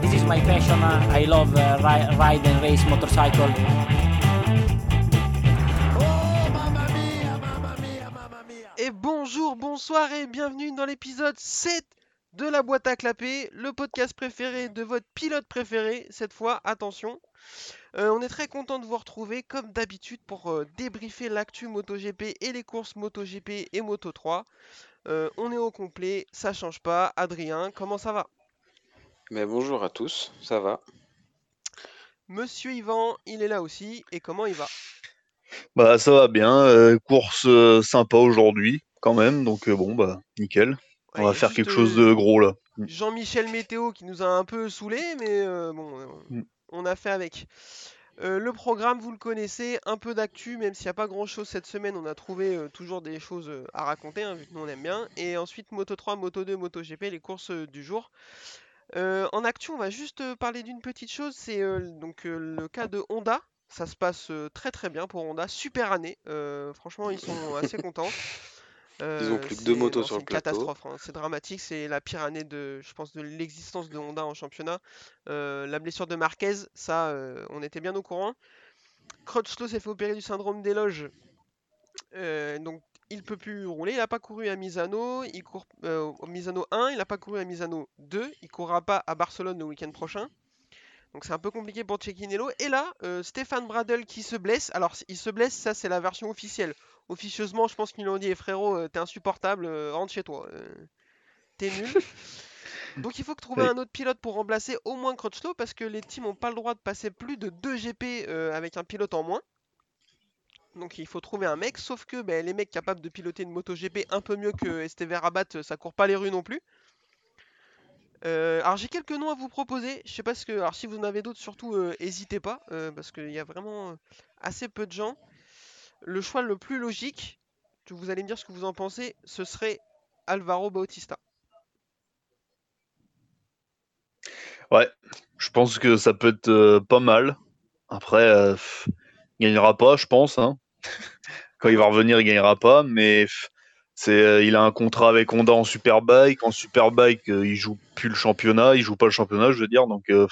this is my passion. I love uh, ri- ride and race motorcycle. Et bonjour, bonsoir et bienvenue dans l'épisode 7 de la boîte à clapper, le podcast préféré de votre pilote préféré. Cette fois, attention. Euh, on est très content de vous retrouver comme d'habitude pour euh, débriefer l'actu MotoGP et les courses MotoGP et Moto3. Euh, on est au complet, ça change pas. Adrien, comment ça va? Mais bonjour à tous, ça va? Monsieur Yvan, il est là aussi. Et comment il va? Bah ça va bien, euh, course euh, sympa aujourd'hui quand même, donc euh, bon bah nickel. On Ouais, va faire quelque chose de gros là. Jean-Michel Météo qui nous a un peu saoulé, mais euh, bon, euh, Mm. on a fait avec. Euh, le programme, vous le connaissez, un peu d'actu, même s'il n'y a pas grand-chose cette semaine, on a trouvé euh, toujours des choses euh, à raconter, hein, vu que nous on aime bien. Et ensuite, Moto 3, Moto 2, Moto GP, les courses euh, du jour. Euh, en actu, on va juste parler d'une petite chose, c'est euh, donc euh, le cas de Honda. Ça se passe très très bien pour Honda, super année. Franchement, ils sont assez contents. Ils ont plus que deux c'est- motos non, sur c'est le une plateau. catastrophe, hein. C'est dramatique, c'est la pire année de, je pense, de l'existence de Honda en championnat. La blessure de Marquez, ça, on était bien au courant. Crutchlow s'est fait opérer du syndrome des loges, donc il peut plus rouler. Il n'a pas couru à Misano, il court euh, au Misano 1, il n'a pas couru à Misano 2, il courra pas à Barcelone le week-end prochain. Donc c'est un peu compliqué pour Cecchinello. Et là, euh, Stéphane Bradel qui se blesse. Alors il se blesse, ça c'est la version officielle. Officieusement, je pense qu'ils l'ont dit, Eh, frérot, euh, t'es insupportable, euh, rentre chez toi. euh, t'es nul. Donc il faut que trouver un autre pilote pour remplacer au moins Crutchlow parce que les teams n'ont pas le droit de passer plus de 2 GP euh, avec un pilote en moins. Donc il faut trouver un mec, sauf que ben, les mecs capables de piloter une moto GP un peu mieux que STV Rabat, euh, ça court pas les rues non plus. Euh, alors j'ai quelques noms à vous proposer. Je sais pas ce que. Alors si vous en avez d'autres, surtout euh, n'hésitez pas, euh, parce qu'il y a vraiment euh, assez peu de gens. Le choix le plus logique, que vous allez me dire ce que vous en pensez, ce serait Alvaro Bautista. Ouais, je pense que ça peut être euh, pas mal. Après, euh, il gagnera pas, je pense. hein. Quand il va revenir, il gagnera pas, mais c'est, euh, il a un contrat avec Honda en Superbike. En Superbike, euh, il joue plus le championnat, il joue pas le championnat, je veux dire. Donc, euh,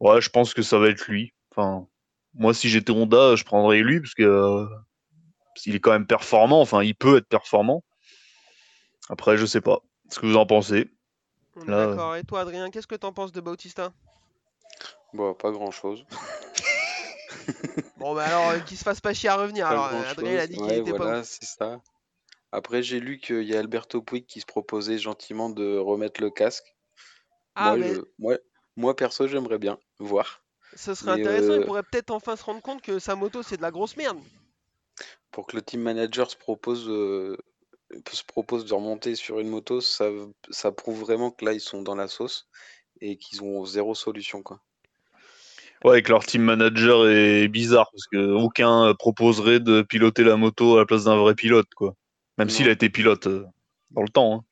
ouais, je pense que ça va être lui. Enfin, moi, si j'étais Honda, je prendrais lui parce que euh, il est quand même performant. Enfin, il peut être performant. Après, je sais pas. Ce que vous en pensez Là, euh, D'accord. Et toi, Adrien, qu'est-ce que t'en penses de Bautista? Bon, pas grand chose. Bon, bah alors, euh, qu'il se fasse pas chier à revenir. Alors, euh, Adrien, il a dit qu'il était pas voilà, ouf. c'est ça. Après, j'ai lu qu'il y a Alberto Puig qui se proposait gentiment de remettre le casque. Ah, moi, mais je- moi, moi, perso, j'aimerais bien voir. ce serait mais, intéressant. Il euh, pourrait peut-être enfin se rendre compte que sa moto, c'est de la grosse merde. Pour que le team manager se propose, euh, se propose de remonter sur une moto, ça, ça prouve vraiment que là, ils sont dans la sauce et qu'ils ont zéro solution, quoi. Ouais, que leur team manager est bizarre parce que aucun euh, proposerait de piloter la moto à la place d'un vrai pilote, quoi. Même s'il a été pilote euh, dans le temps. hein.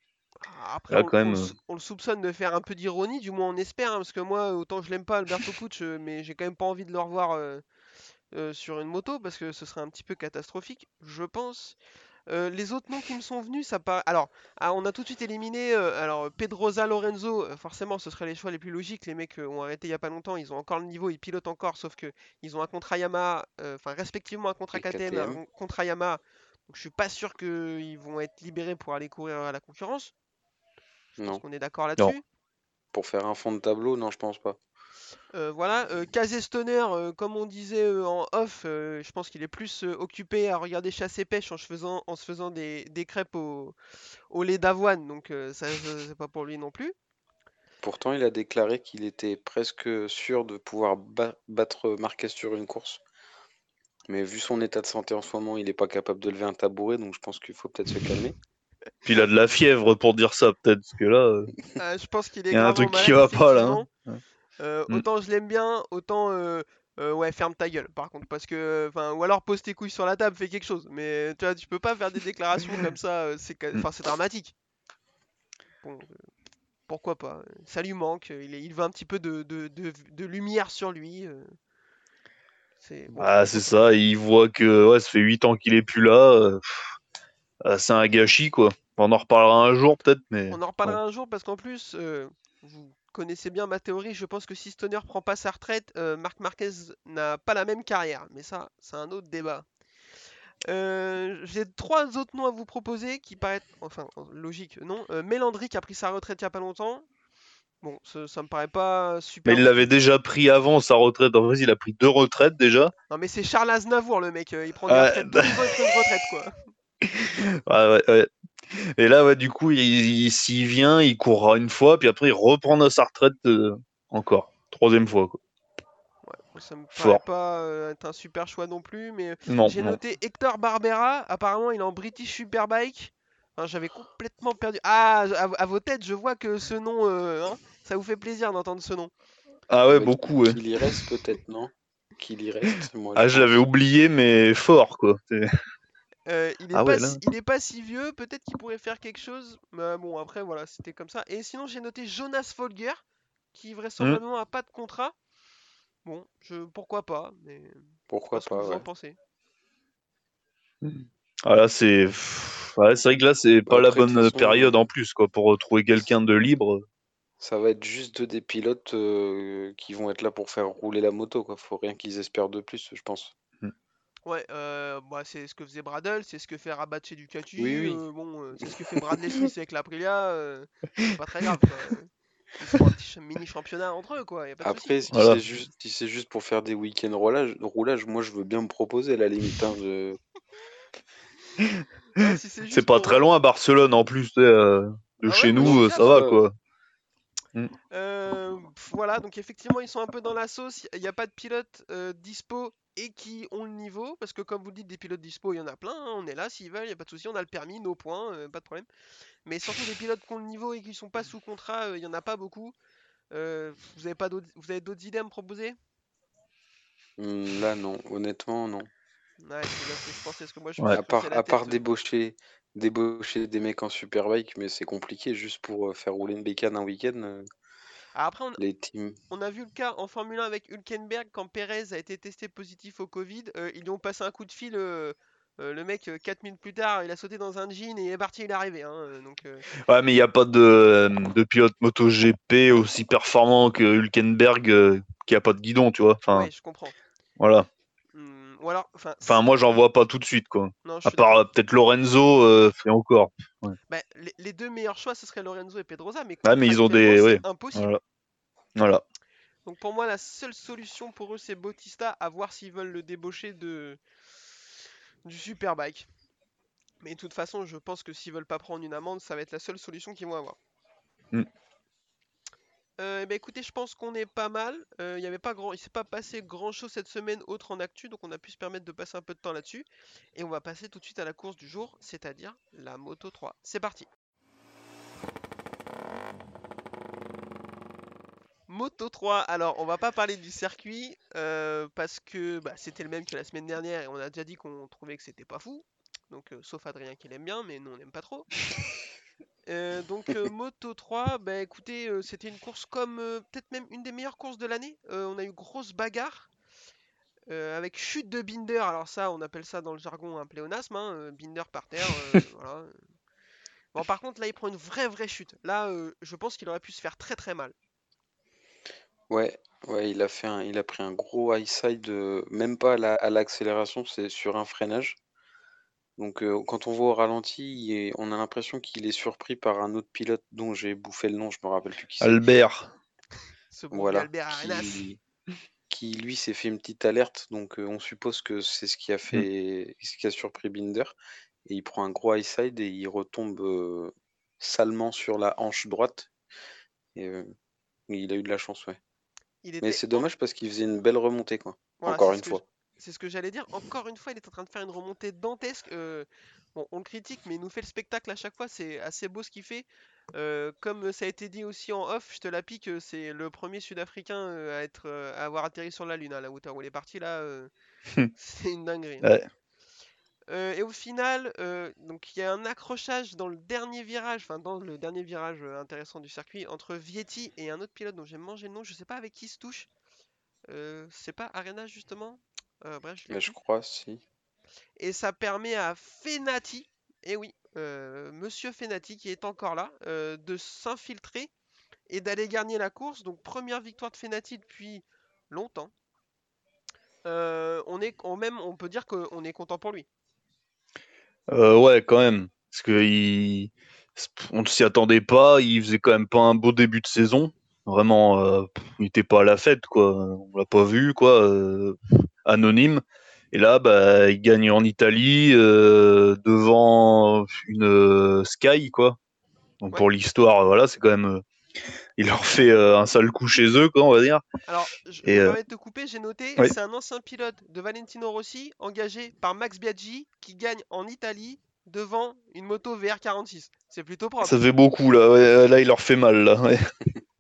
Après, Là, on, quand on même, le sou- on le soupçonne de faire un peu d'ironie, du moins on espère, hein, parce que moi, autant je l'aime pas, Alberto Puig, euh, mais j'ai quand même pas envie de le revoir euh, euh, sur une moto, parce que ce serait un petit peu catastrophique, je pense. Euh, les autres noms qui me sont venus, ça paraît... Alors, ah, on a tout de suite éliminé, euh, alors Pedroza, Lorenzo, euh, forcément, ce seraient les choix les plus logiques, les mecs euh, ont arrêté il y a pas longtemps, ils ont encore le niveau, ils pilotent encore, sauf que ils ont un contrat Yamaha, enfin respectivement un contrat KTM, un contrat Yamaha, donc je suis pas sûr qu'ils vont être libérés pour aller courir à la concurrence. Je pense Non. qu'on est d'accord là-dessus. Pour faire un fond de tableau, non, je pense pas. Euh, voilà, euh, Stoner, euh, comme on disait euh, en off, euh, je pense qu'il est plus euh, occupé à regarder chasse et pêche en se faisant, en se faisant des, des crêpes au, au lait d'avoine, donc euh, ça, c'est pas pour lui non plus. Pourtant, il a déclaré qu'il était presque sûr de pouvoir ba- battre Marquez sur une course. Mais vu son état de santé en ce moment, il n'est pas capable de lever un tabouret, donc je pense qu'il faut peut-être se calmer. Puis il a de la fièvre pour dire ça, peut-être, parce que là. euh, je pense qu'il est Il y a un truc qui va pas, là, hein. Euh, Mm. Autant je l'aime bien, autant euh, euh, ouais ferme ta gueule. Par contre, parce que enfin ou alors pose tes couilles sur la table, fais quelque chose. Mais tu vois, tu peux pas faire des déclarations comme ça. C'est ca- Mm. enfin c'est dramatique. Bon, pourquoi pas Ça lui manque. Il, est- il veut un petit peu de, de, de- de lumière sur lui. C'est bon, Ah, c'est ça, il voit que ouais, ça fait 8 ans qu'il est plus là. c'est un gâchis, quoi. On en reparlera un jour, peut-être, mais. On en reparlera un jour parce qu'en plus, euh, vous connaissez bien ma théorie. Je pense que si Stoner prend pas sa retraite, euh, Marc Marquez n'a pas la même carrière. Mais ça, c'est un autre débat. Euh, J'ai trois autres noms à vous proposer qui paraissent, enfin, logique, non. Euh, Mélandry qui a pris sa retraite il y a pas longtemps. Bon, ça, ça me paraît pas super. Mais il l'avait déjà pris avant sa retraite. En fait, il a pris deux retraites déjà. Non, mais c'est Charles Aznavour le mec. euh, Il prend des Ouais. retraites tous les ans, il prend une retraite quoi. Ouais, ouais, ouais. Et là, ouais, du coup, il, il- s'il vient, il courra une fois, puis après, il reprendra sa retraite euh, encore. Troisième fois. Quoi. Moi, Ça me paraît Fort. pas euh, être un super choix non plus, mais Non, j'ai non. noté Hector Barbera. Apparemment, il est en British Superbike. Enfin, J'avais complètement perdu. Ah, à, à vos têtes, je vois que ce nom, euh, hein, ça vous fait plaisir d'entendre ce nom. Ah ouais, Ouais, beaucoup, ouais. Qu'il y reste peut-être, non? Qu'il y reste. Moi, Ah, je l'avais oublié, mais fort, quoi. C'est- Euh, il, est Ah pas ouais, là. si, il est pas si vieux, peut-être qu'il pourrait faire quelque chose. Mais bon, après, voilà, c'était comme ça. Et sinon, j'ai noté Jonas Folger, qui vraisemblablement a pas de contrat. Bon, je, pourquoi pas, mais Pourquoi pas pas, vous ouais. en pensez. Ah là, c'est. Ouais, c'est vrai que là, c'est pas la bonne période en plus, quoi, pour retrouver quelqu'un de libre. Ça va être juste des pilotes euh, qui vont être là pour faire rouler la moto, quoi. Faut rien qu'ils espèrent de plus, je pense. Ouais, euh, bah, c'est ce que faisait Bradle, c'est ce que fait Rabat chez Ducati. Oui, oui. euh, bon, euh, c'est ce que fait Bradley Smith avec l'Aprilia. euh, c'est pas très grave, quoi. Ils font un petit mini championnat entre eux, quoi. Y a pas de. Après, si Voilà. c'est juste, si c'est juste pour faire des week-ends roulage, roulage, moi je veux bien me proposer à la limite. hein, je- Ouais, si c'est pas pour- très loin à Barcelone en plus, euh, de Ah chez nous, ça. va, quoi. Euh, pff, voilà, donc effectivement, ils sont un peu dans la sauce. Il n'y a pas de pilotes euh, dispo et qui ont le niveau. Parce que, comme vous le dites, des pilotes dispo, il y en a plein. hein, on est là s'ils veulent, il n'y a pas de souci. On a le permis, nos points, euh, pas de problème. Mais surtout, des pilotes qui ont le niveau et qui sont pas sous contrat, euh, il n'y en a pas beaucoup. Euh, vous avez pas d'autres vous avez d'autres idées à me proposer? Hmm, Là, non, honnêtement, non. Ouais, c'est bien ce que je pensais. Parce que moi, je Ouais. À part, à euh, débaucher, débaucher des mecs en superbike, mais c'est compliqué juste pour euh, faire rouler une bécane un week-end. euh, Ah, Après, on, les teams. On a vu le cas en Formule 1 avec Hülkenberg quand Perez a été testé positif au Covid. euh, ils lui ont passé un coup de fil. euh, euh, le mec, 4 minutes plus tard, il a sauté dans un jean et il est parti, il est arrivé. hein, donc, euh, Ouais, mais il n'y a pas de, de pilote MotoGP aussi performant que Hülkenberg euh, qui a pas de guidon, tu vois. Enfin, ouais, je comprends. voilà. Ou alors, enfin, moi, j'en vois pas tout de suite, quoi. non, À part euh, peut-être Lorenzo, euh, et encore. Bah, les, les deux meilleurs choix, ce serait Lorenzo et Pedrosa, mais Ouais, mais ils ont des- ouais. impossible. Voilà. Voilà. Donc pour moi, la seule solution pour eux, c'est Bautista, à voir s'ils veulent le débaucher de du Superbike. Mais de toute façon, je pense que s'ils veulent pas prendre une amende, ça va être la seule solution qu'ils vont avoir. Mm. Euh, ben, écoutez, je pense qu'on est pas mal. Euh, Il y avait pas grand, il s'est pas passé grand chose cette semaine autre en actu, donc on a pu se permettre de passer un peu de temps là-dessus. Et on va passer tout de suite à la course du jour, c'est-à-dire la Moto 3. C'est parti. Moto 3, alors on va pas parler du circuit euh, parce que bah, c'était le même que la semaine dernière et on a déjà dit qu'on trouvait que c'était pas fou. Donc euh, sauf Adrien qui l'aime bien, mais nous on n'aime pas trop. Euh, donc euh, Moto 3, bah écoutez, euh, c'était une course comme peut-être même une des meilleures courses de l'année. On a eu grosse bagarre avec chute de Binder. Alors ça, on appelle ça dans le jargon un pléonasme. hein, Binder par terre. voilà. Bon, par contre, là, il prend une vraie vraie chute. Là, je pense qu'il aurait pu se faire très très mal. Ouais, ouais, il a fait un, il a pris un gros high side, même pas à la- à l'accélération, c'est sur un freinage. Donc euh, quand on voit au ralenti, il est- on a l'impression qu'il est surpris par un autre pilote dont j'ai bouffé le nom, je me rappelle plus qui c'est. Albert. Ce bon Voilà, Albert Arenas. qui, qui lui s'est fait une petite alerte, donc euh, on suppose que c'est ce qui a fait, ce qui a surpris Binder, et il prend un gros high side et il retombe euh, salement sur la hanche droite. Et euh, il a eu de la chance, ouais. Il Mais était c'est en- dommage parce qu'il faisait une belle remontée, quoi. Voilà, Encore c'est une ce que fois. C'est ce que j'allais dire. Encore une fois, il est en train de faire une remontée dantesque. euh, bon, on le critique, mais il nous fait le spectacle à chaque fois. C'est assez beau ce qu'il fait. Euh, comme ça a été dit aussi en off, je te la pique, euh, c'est le premier Sud-Africain à être, à avoir atterri sur la Lune, à la hauteur où il est parti là. euh, c'est une dinguerie. Ouais. Et au final, donc il y a un accrochage dans le dernier virage, enfin dans le dernier virage intéressant du circuit entre Vietti et un autre pilote dont j'ai mangé le nom. Je sais pas avec qui il se touche. C'est pas Arena justement? Euh, bref, je Mais je crois, si. Et ça permet à Fenati, et oui, euh, Monsieur Fenati qui est encore là, euh, de s'infiltrer et d'aller gagner la course. Donc première victoire de Fenati depuis longtemps. Euh, on est on même on peut dire qu'on est content pour lui. Euh, ouais, quand même. Parce que il... on ne s'y attendait pas. Il faisait quand même pas un beau début de saison. Vraiment, euh, il était pas à la fête, quoi. On l'a pas vu, quoi. euh, anonyme. Et là, bah, il gagne en Italie euh, devant une euh, Sky, quoi. Donc Ouais. pour l'histoire, voilà, c'est quand même. euh, il leur fait un sale coup chez eux, quoi, on va dire. Alors, je Et, me permets de te couper, j'ai noté, c'est un ancien pilote de Valentino Rossi engagé par Max Biaggi qui gagne en Italie devant une moto VR46. C'est plutôt propre. Ça fait beaucoup, là. Ouais, là, il leur fait mal, là.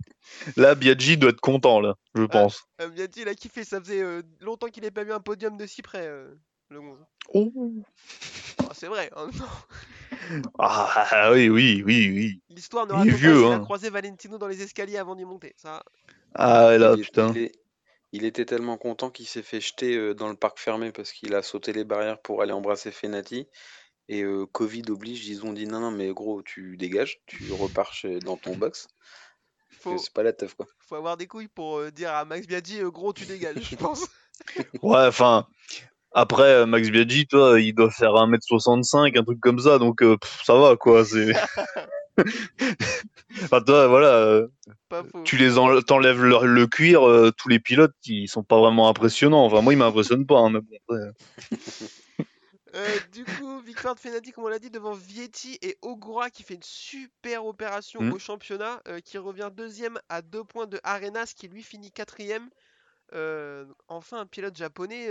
là, Biaggi doit être content, là, je pense. Euh, Biaggi, il a kiffé, ça faisait euh, longtemps qu'il n'ait pas vu un podium de si près, euh, le 11. Oh. Ah, c'est vrai, en même temps, Ah oui, oui, oui, oui. l'histoire ne Il est raconte pas vieux, s'il a hein. croisé Valentino dans les escaliers avant d'y monter. Ça, Ah ouais, là, il, est- putain. il est- il était tellement content qu'il s'est fait jeter euh, dans le parc fermé parce qu'il a sauté les barrières pour aller embrasser Fenati. Et euh, Covid oblige, ils ont dit non, non, mais gros, tu dégages, tu repars chez- dans ton box. Faut, C'est pas la teuf, quoi. faut avoir des couilles pour euh, dire à Max Biaggi, euh, gros, tu dégages, je pense. Ouais, enfin, après, euh, Max Biaggi, toi, il doit faire 1m65, un truc comme ça, donc euh, pff, ça va, quoi. C'est... enfin, toi, voilà, euh, tu les en... t'enlèves leur- le cuir, euh, tous les pilotes, ils sont pas vraiment impressionnants. Enfin, moi, ils m'impressionnent pas, hein, mais bon, après, Euh, du coup, victoire de Fenati, comme on l'a dit, devant Vietti et Ogura qui fait une super opération Mm. au championnat, euh, qui revient deuxième à deux points de Arenas qui lui finit quatrième. Euh, enfin, un pilote japonais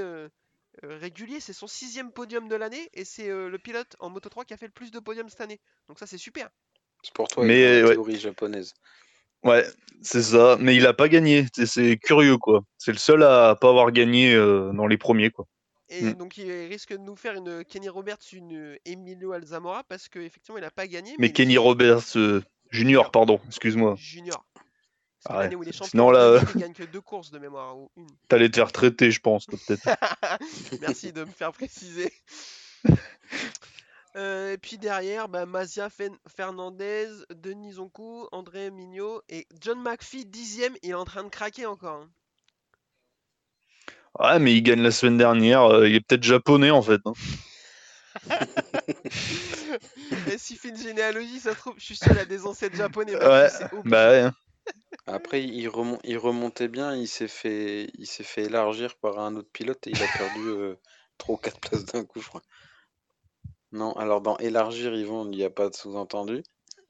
régulier, c'est son sixième podium de l'année et c'est euh, le pilote en Moto 3 qui a fait le plus de podiums cette année. Donc ça, c'est super. C'est pour toi, Mais, il la ouais. théorie japonaise. Ouais, c'est ça. Mais il a pas gagné. C'est- C'est curieux, quoi. C'est le seul à pas avoir gagné euh, dans les premiers, quoi. Et Mm. donc il risque de nous faire une Kenny Roberts, une Emilio Alzamora parce qu'effectivement il n'a pas gagné. Mais Kenny Roberts euh, Junior, pardon, excuse-moi. Junior. Ah ouais. où il est champion. Sinon, là, euh, Ligue, il gagne que deux courses de mémoire ou une. T'allais te faire traiter, je pense, peut-être. Merci de me faire préciser. Euh, et puis derrière, bah, Mazia Fen- Fernandez, Denis Zonkou, André Mignot et John McPhee, dixième, il est en train de craquer encore. hein. Ouais, mais il gagne la semaine dernière. euh, il est peut-être japonais, en fait. hein. et s'il fait une généalogie, ça se trouve, je suis sûr, il a des ancêtres japonais. Ouais. Bah ouais. hein. Après, il, il remontait bien, il s'est fait, il s'est fait élargir par un autre pilote et il a perdu euh, 3 ou 4 places d'un coup, je crois. Non, alors dans élargir, Yvon, il n'y a pas de sous-entendu.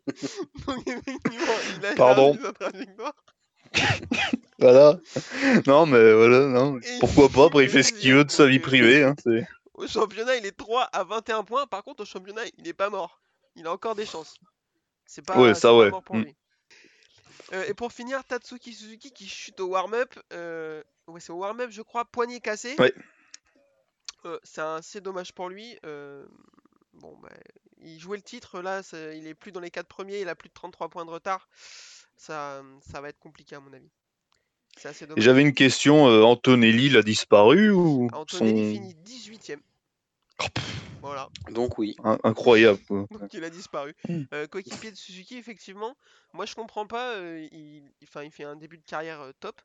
Pardon. Voilà. Non, mais voilà, non. Et Pourquoi pas Après, il fait ce qu'il veut de sa vie privée. Hein, Au championnat, il est 3 à 21 points. Par contre, au championnat, il n'est pas mort. Il a encore des chances. C'est pas, Ouais, ça, pas mort pour Mm. lui. Euh, et pour finir, Tatsuki Suzuki qui chute au warm-up. euh, Ouais, c'est au warm-up, je crois, poignet cassé. Ouais. Euh, c'est assez dommage pour lui. Bon, bah, il jouait le titre. Là, il est plus dans les 4 premiers. Il a plus de 33 points de retard. Ça, ça va être compliqué, à mon avis. C'est assez Et dommage. J'avais une question. euh, Antonelli, il a disparu ou Antonelli son- finit 18ème. Oh, Voilà. Donc oui, In- Incroyable. Donc il a disparu. Mm. Euh, coéquipier de Suzuki, effectivement. Moi je comprends pas. euh, il, enfin, il fait un début de carrière euh, top.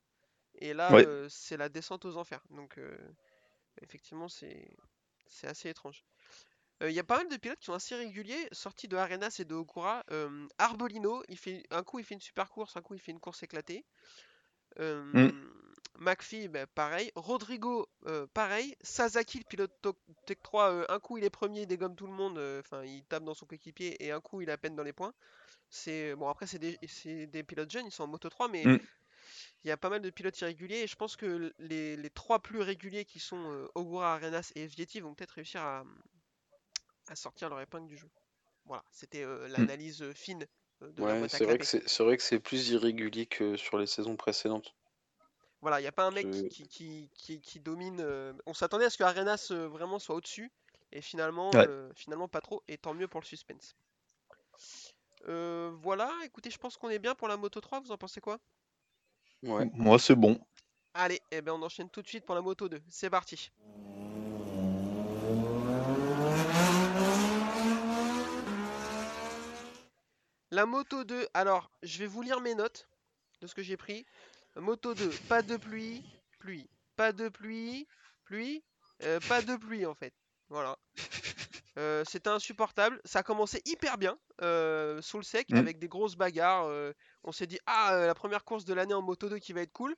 Et là, Ouais. euh, c'est la descente aux enfers. Donc euh, effectivement, c'est c'est assez étrange. Euh, Il y a pas mal de pilotes qui sont assez réguliers, sortis de Arenas et de Okura. Euh, Arbolino, il fait, un coup il fait une super course, un coup il fait une course éclatée. Euh, Mm. McPhee, bah, pareil. Rodrigo, pareil. Sasaki, le pilote Tech 3, euh, un coup il est premier, il dégomme tout le monde. Enfin, il tape dans son coéquipier et un coup il a peine dans les points. C'est bon. Après, c'est des, pilotes jeunes, ils sont en Moto 3, mais Mm. il y a pas mal de pilotes irréguliers. Et je pense que les, les trois plus réguliers qui sont euh, Ogura, Arenas et Vietti vont peut-être réussir à, à sortir leur épingle du jeu. Voilà, c'était euh, l'analyse euh, fine euh, de la ouais, boîte à c'est vrai que c'est c'est vrai que c'est plus irrégulier que sur les saisons précédentes. Voilà, il n'y a pas un mec Je- qui, qui, qui, qui domine. euh, On s'attendait à ce que Arenas euh, vraiment soit au-dessus. Et finalement, Ouais. euh, finalement, pas trop. Et tant mieux pour le suspense. Euh, voilà, écoutez, je pense qu'on est bien pour la Moto 3. Vous en pensez quoi? Ouais. Moi, c'est bon. Allez, eh ben, on enchaîne tout de suite pour la Moto 2. C'est parti. La moto 2, alors je vais vous lire mes notes de ce que j'ai pris. Moto 2, pas de pluie, pluie, pas de pluie, pluie, euh, pas de pluie en fait. Voilà. Euh, C'était insupportable. Ça a commencé hyper bien euh, sous le sec Mm. avec des grosses bagarres. on s'est dit ah la première course de l'année en moto 2 qui va être cool.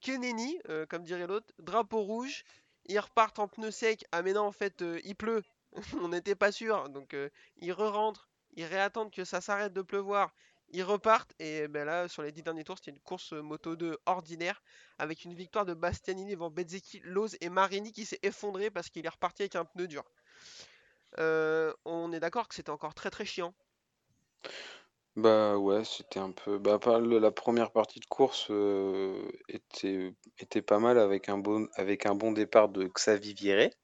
Keneni, comme dirait l'autre, drapeau rouge. Ils repartent en pneu sec. Ah mais non en fait il pleut. on n'était pas sûr. Donc ils re-rentrent. Ils réattendent que ça s'arrête de pleuvoir. Ils repartent et ben là sur les 10 derniers tours c'était une course euh, moto 2 ordinaire avec une victoire de Bastianini devant Bezzecchi, Loz et Marini qui s'est effondré parce qu'il est reparti avec un pneu dur. Euh, on est d'accord que c'était encore très très chiant. Bah ouais, c'était un peu. Bah, la première partie de course euh, était, était pas mal avec un bon, avec un bon départ de Xavi Vierret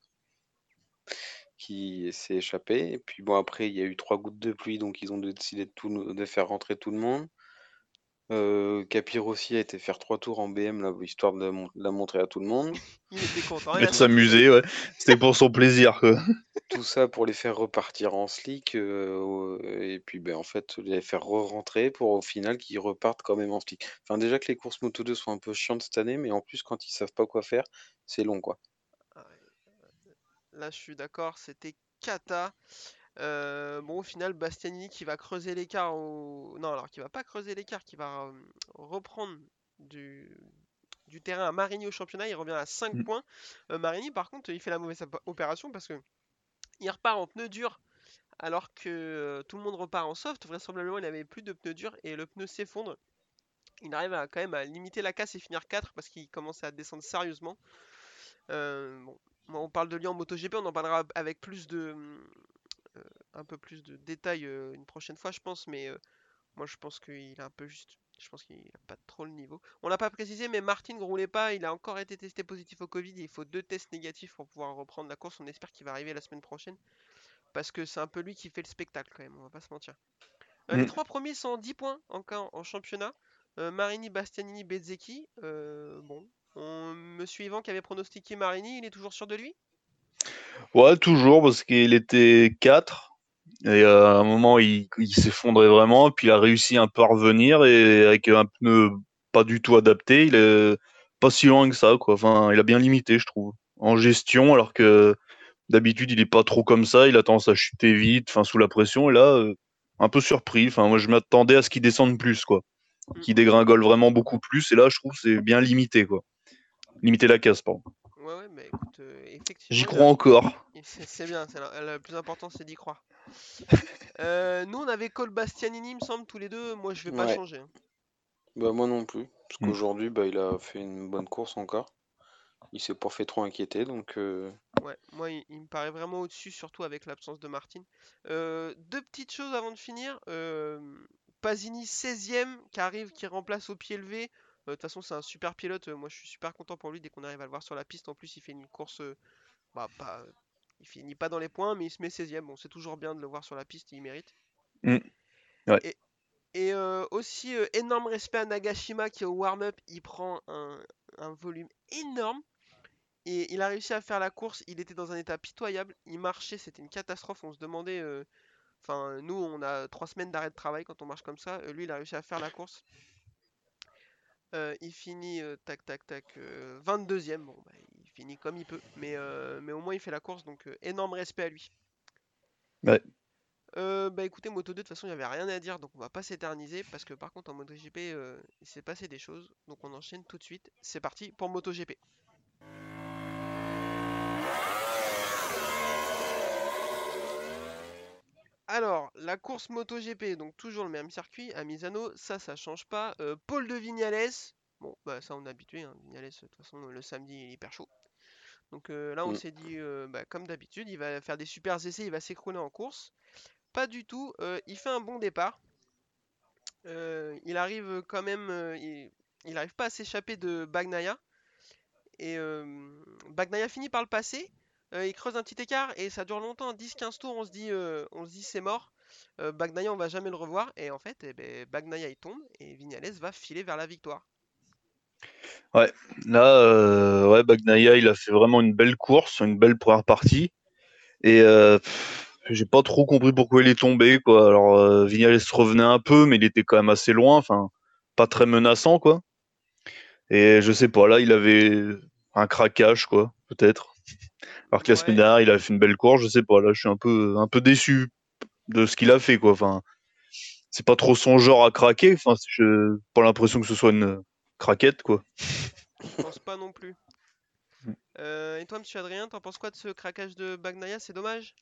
qui s'est échappé. Et puis bon, après, il y a eu trois gouttes de pluie, donc ils ont décidé de, tout, de faire rentrer tout le monde. Euh, Capirossi a été faire trois tours en BM là, histoire de la, mon- de la montrer à tout le monde. Il était content. il Et a de s'amuser, ouais. C'était pour son plaisir, quoi. Tout ça pour les faire repartir en slick. euh, et puis ben, en fait, les faire re-rentrer pour au final qu'ils repartent quand même en slick. Enfin, déjà que les courses Moto 2 sont un peu chiantes cette année, mais en plus, quand ils savent pas quoi faire, c'est long quoi. Là, je suis d'accord, c'était cata. Euh, bon, au final, Bastianini qui va creuser l'écart au... Non, alors qui va pas creuser l'écart, qui va euh, reprendre du... du terrain à Marini au championnat. Il revient à 5 Mm. points. Euh, Marini, par contre, il fait la mauvaise op- opération parce que il repart en pneu dur alors que euh, tout le monde repart en soft. Vraisemblablement, il n'avait plus de pneu dur et le pneu s'effondre. Il arrive à, quand même à limiter la casse et finir 4 parce qu'il commence à descendre sérieusement. Euh, bon, on parle de lui en MotoGP, on en parlera avec plus de, euh, un peu plus de détails euh, une prochaine fois, je pense. Mais euh, moi, je pense qu'il est un peu juste. Je pense qu'il n'a pas trop le niveau. On l'a pas précisé, mais Martin ne roulait pas. Il a encore été testé positif au Covid. et il faut deux tests négatifs pour pouvoir reprendre la course. On espère qu'il va arriver la semaine prochaine. Parce que c'est un peu lui qui fait le spectacle quand même, on va pas se mentir. Les Mm. trois premiers sont en 10 points en, en, en championnat. Marini, Bastianini, Bezzecchi. Bon, on, Monsieur Yvan qui avait pronostiqué Marini, il est toujours sûr de lui? Ouais, toujours, parce qu'il était 4. Et euh, à un moment, il, il s'effondrait vraiment. Puis il a réussi un peu à revenir. Et avec un pneu pas du tout adapté, il est pas si loin que ça. Quoi. Enfin, il a bien limité, je trouve. En gestion, alors que d'habitude, il est pas trop comme ça. Il a tendance à chuter vite, enfin, sous la pression. Et là, euh, un peu surpris. Enfin, moi, je m'attendais à ce qu'il descende plus, quoi. Mm. Qu'il dégringole vraiment beaucoup plus. Et là, je trouve que c'est bien limité, quoi. Limiter la casse, pardon. Ouais, ouais, mais écoute, euh, effectivement. J'y crois encore. C'est bien, c'est la- le plus important c'est d'y croire. Euh, nous on avait Cole Bastianini, il me semble, tous les deux. Moi je vais pas Ouais. changer. hein. Bah moi non plus, parce Mm. qu'aujourd'hui, bah, il a fait une bonne course encore. Il s'est pas fait trop inquiéter, donc euh, Ouais, moi il, il me paraît vraiment au-dessus, surtout avec l'absence de Martin. Euh, deux petites choses avant de finir. Euh, Pasini 16ème qui arrive, qui remplace au pied levé. Euh, De toute façon c'est un super pilote, euh, moi je suis super content pour lui dès qu'on arrive à le voir sur la piste. En plus il fait une course, euh, bah pas, il finit pas dans les points mais il se met 16ème. Bon c'est toujours bien de le voir sur la piste, il mérite. Mm. Ouais. Et, et, euh, aussi euh, énorme respect à Nagashima qui au warm-up il prend un, un volume énorme. Et il a réussi à faire la course, il était dans un état pitoyable, il marchait, c'était une catastrophe, on se demandait... euh, Enfin, nous, on a trois semaines d'arrêt de travail quand on marche comme ça. euh, lui, il a réussi à faire la course. Euh, il finit, euh, tac, tac, tac, euh, 22ème. Bon, bah, il finit comme il peut. Mais, euh, mais au moins, il fait la course, donc énorme respect à lui. Ouais. Euh, bah écoutez, Moto 2, de toute façon, il n'y avait rien à dire, donc on va pas s'éterniser. Parce que par contre, en MotoGP, il s'est passé des choses. Donc on enchaîne tout de suite. C'est parti pour MotoGP. Alors, la course MotoGP, donc toujours le même circuit à Misano, ça, ça change pas. Euh, Paul de Vignales, bon, bah ça on est habitué, hein, Vignales, de toute façon, le samedi il est hyper chaud. Donc euh, là, on Mm. s'est dit, euh, bah, comme d'habitude, il va faire des super essais, il va s'écrouler en course. Pas du tout, il fait un bon départ. Il arrive quand même, il, il arrive pas à s'échapper de Bagnaia. Et euh, Bagnaia finit par le passer. Euh, il creuse un petit écart et ça dure longtemps, 10-15 tours, on se dit, euh, dit c'est mort. Euh, Bagnaia, on va jamais le revoir. Et en fait, eh ben, il tombe et Vignales va filer vers la victoire. Là, euh, ouais, Bagnaia, il a fait vraiment une belle course, une belle première partie. Et j'ai pas trop compris pourquoi il est tombé, quoi. Alors, Vignales revenait un peu, mais il était quand même assez loin, enfin, pas très menaçant, quoi. Et je sais pas, là, il avait un craquage, quoi, peut-être. Alors que la semaine Ouais. dernière, il a fait une belle course, je sais pas, là, je suis un peu, un peu déçu de ce qu'il a fait, quoi. Enfin, c'est pas trop son genre à craquer, enfin, je pas l'impression que ce soit une craquette, quoi. Je pense pas non plus. Euh, et toi, monsieur Adrien, t'en penses quoi de ce craquage de Bagnaia? C'est dommage?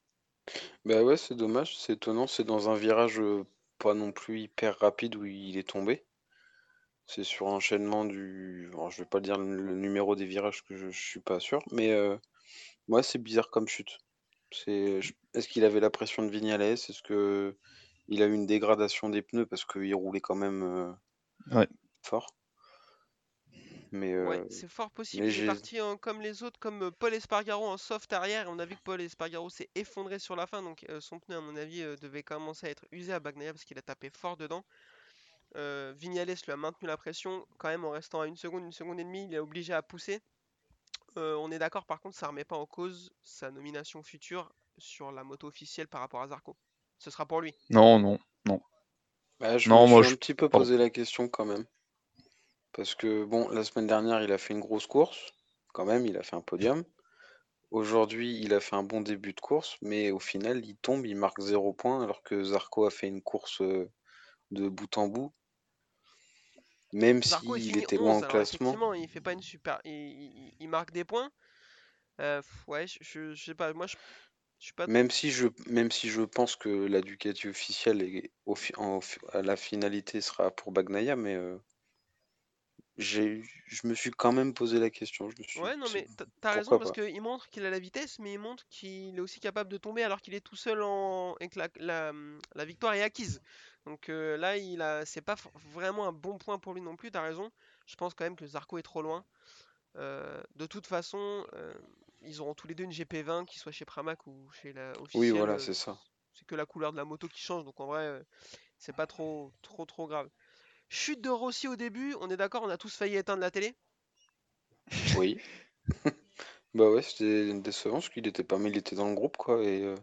Bah ouais, c'est dommage, c'est étonnant, c'est dans un virage euh, pas non plus hyper rapide où il est tombé. C'est sur enchaînement du... alors, je vais pas dire le, le numéro des virages que je, je suis pas sûr, mais euh, ouais, c'est bizarre comme chute. C'est, je- Est-ce qu'il avait la pression de Vignales? Est-ce que il a eu une dégradation des pneus parce qu'il roulait quand même euh, Ouais. fort? Mais Ouais, euh, c'est fort possible. mais Il est j'ai- parti en- comme les autres, comme euh, Paul Espargaro en soft arrière. Et on a vu que Paul Espargaro s'est effondré sur la fin. Donc euh, son pneu, à mon avis, euh, devait commencer à être usé à Bagnaia parce qu'il a tapé fort dedans. Euh, Vignales lui a maintenu la pression quand même en restant à une seconde, une seconde et demie. Il est obligé à pousser. Euh, on est d'accord, par contre, ça remet pas en cause sa nomination future sur la moto officielle par rapport à Zarco. Ce sera pour lui. Non, non. Bah, je Non, me moi, suis je- un petit peu posé la question quand même. Parce que, bon, la semaine dernière, il a fait une grosse course. Quand même, il a fait un podium. Aujourd'hui, il a fait un bon début de course. Mais au final, il tombe, il marque zéro point. Alors que Zarco a fait une course euh, de bout en bout. Même Zarco, s'il était 11. loin en alors classement. effectivement, il fait pas une super. Il, il- il marque des points. Euh, ouais, je, je, je sais pas. Moi, je, je suis pas. Même si je, même si je pense que la Ducati officielle est au en- à la finalité sera pour Bagnaia, mais euh, j'ai, je me suis quand même posé la question. Je me suis, Ouais, non, mais t'as- t'as raison parce qu'il montre qu'il a la vitesse, mais il montre qu'il est aussi capable de tomber alors qu'il est tout seul en... et que la, la, la victoire est acquise. Donc euh, là, il a, c'est pas vraiment un bon point pour lui non plus. T'as raison. Je pense quand même que Zarco est trop loin. Euh, de toute façon, euh, ils auront tous les deux une GP20, qu'ils soient chez Pramac ou chez la Oui, voilà, c'est ça. c'est que la couleur de la moto qui change, donc en vrai, c'est pas trop, trop, trop grave. Chute de Rossi au début, on est d'accord, on a tous failli éteindre la télé? Oui. Bah ouais, c'était décevant parce qu'il était pas, mais il était dans le groupe quoi. Et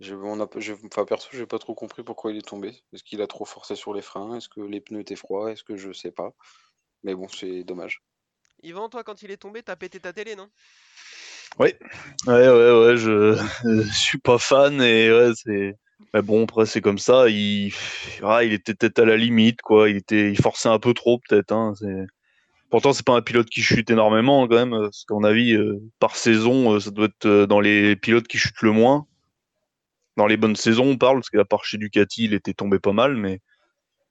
j'ai, on a, enfin perso, j'ai pas trop compris pourquoi il est tombé. Est-ce qu'il a trop forcé sur les freins? Est-ce que les pneus étaient froids? Est-ce que je sais pas. Mais bon, c'est dommage. Yvan, toi, quand il est tombé, t'as pété ta télé, non? Ouais, ouais, ouais, je, je suis pas fan et ouais, c'est. Mais bon, après, c'est comme ça. Il, ah, il était peut-être à la limite, quoi. Il était, il forçait un peu trop, peut-être. Hein. C'est... Pourtant, c'est pas un pilote qui chute énormément, quand même. Parce qu'à mon avis, euh, par saison, euh, ça doit être euh, dans les pilotes qui chutent le moins. Dans les bonnes saisons, on parle, parce qu'à part chez Ducati, il était tombé pas mal, mais.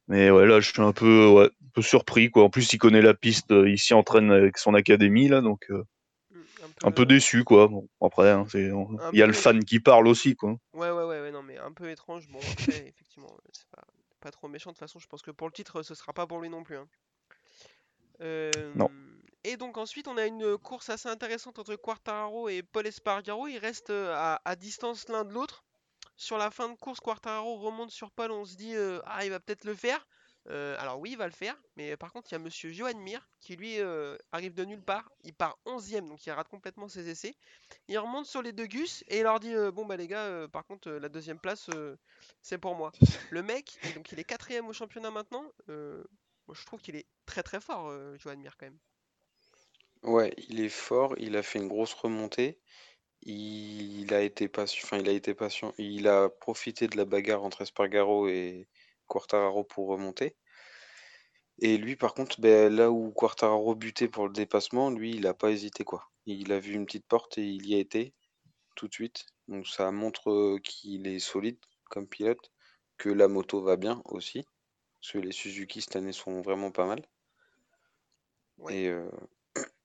Mais ouais, là, je suis un peu, ouais, un peu surpris, quoi. En plus, il connaît la piste, euh, il s'y entraîne avec son académie, là, donc. euh, Hmm, un peu déçu quoi. Bon, après, hein, on- il y a peu le fan qui parle aussi quoi. Ouais, ouais, ouais, ouais, non, mais un peu étrange. Bon, après, effectivement, euh, c'est pas, pas trop méchant. De toute façon, je pense que pour le titre, ce sera pas pour lui non plus. hein. Non. Euh, Et donc ensuite, on a une course assez intéressante entre Quartararo et Paul Espargaro. Ils restent euh, à, à distance l'un de l'autre. Sur la fin de course, Quartararo remonte sur Paul. On se dit, euh, ah, il va peut-être le faire. Euh, alors oui, il va le faire. Mais par contre, il y a Monsieur Johan Mir qui lui euh, arrive de nulle part. Il part 11ème, donc il rate complètement ses essais. Il remonte sur les deux Gus et il leur dit euh, Bon, bah les gars, par contre, la deuxième place, c'est pour moi. Le mec, et donc il est quatrième au championnat maintenant. moi, je trouve qu'il est très très fort, Johan Mir, quand même. Ouais, il est fort, il a fait une grosse remontée. Il a été patient, enfin, il a été patient. Il a profité de la bagarre entre Espargaro et Quartararo pour remonter. Et lui, par contre, ben, là où Quartararo butait pour le dépassement, lui, il n'a pas hésité, quoi. Il a vu une petite porte et il y a été tout de suite. Donc ça montre qu'il est solide comme pilote, que la moto va bien aussi. Parce que les Suzuki cette année sont vraiment pas mal. Ouais. Et euh,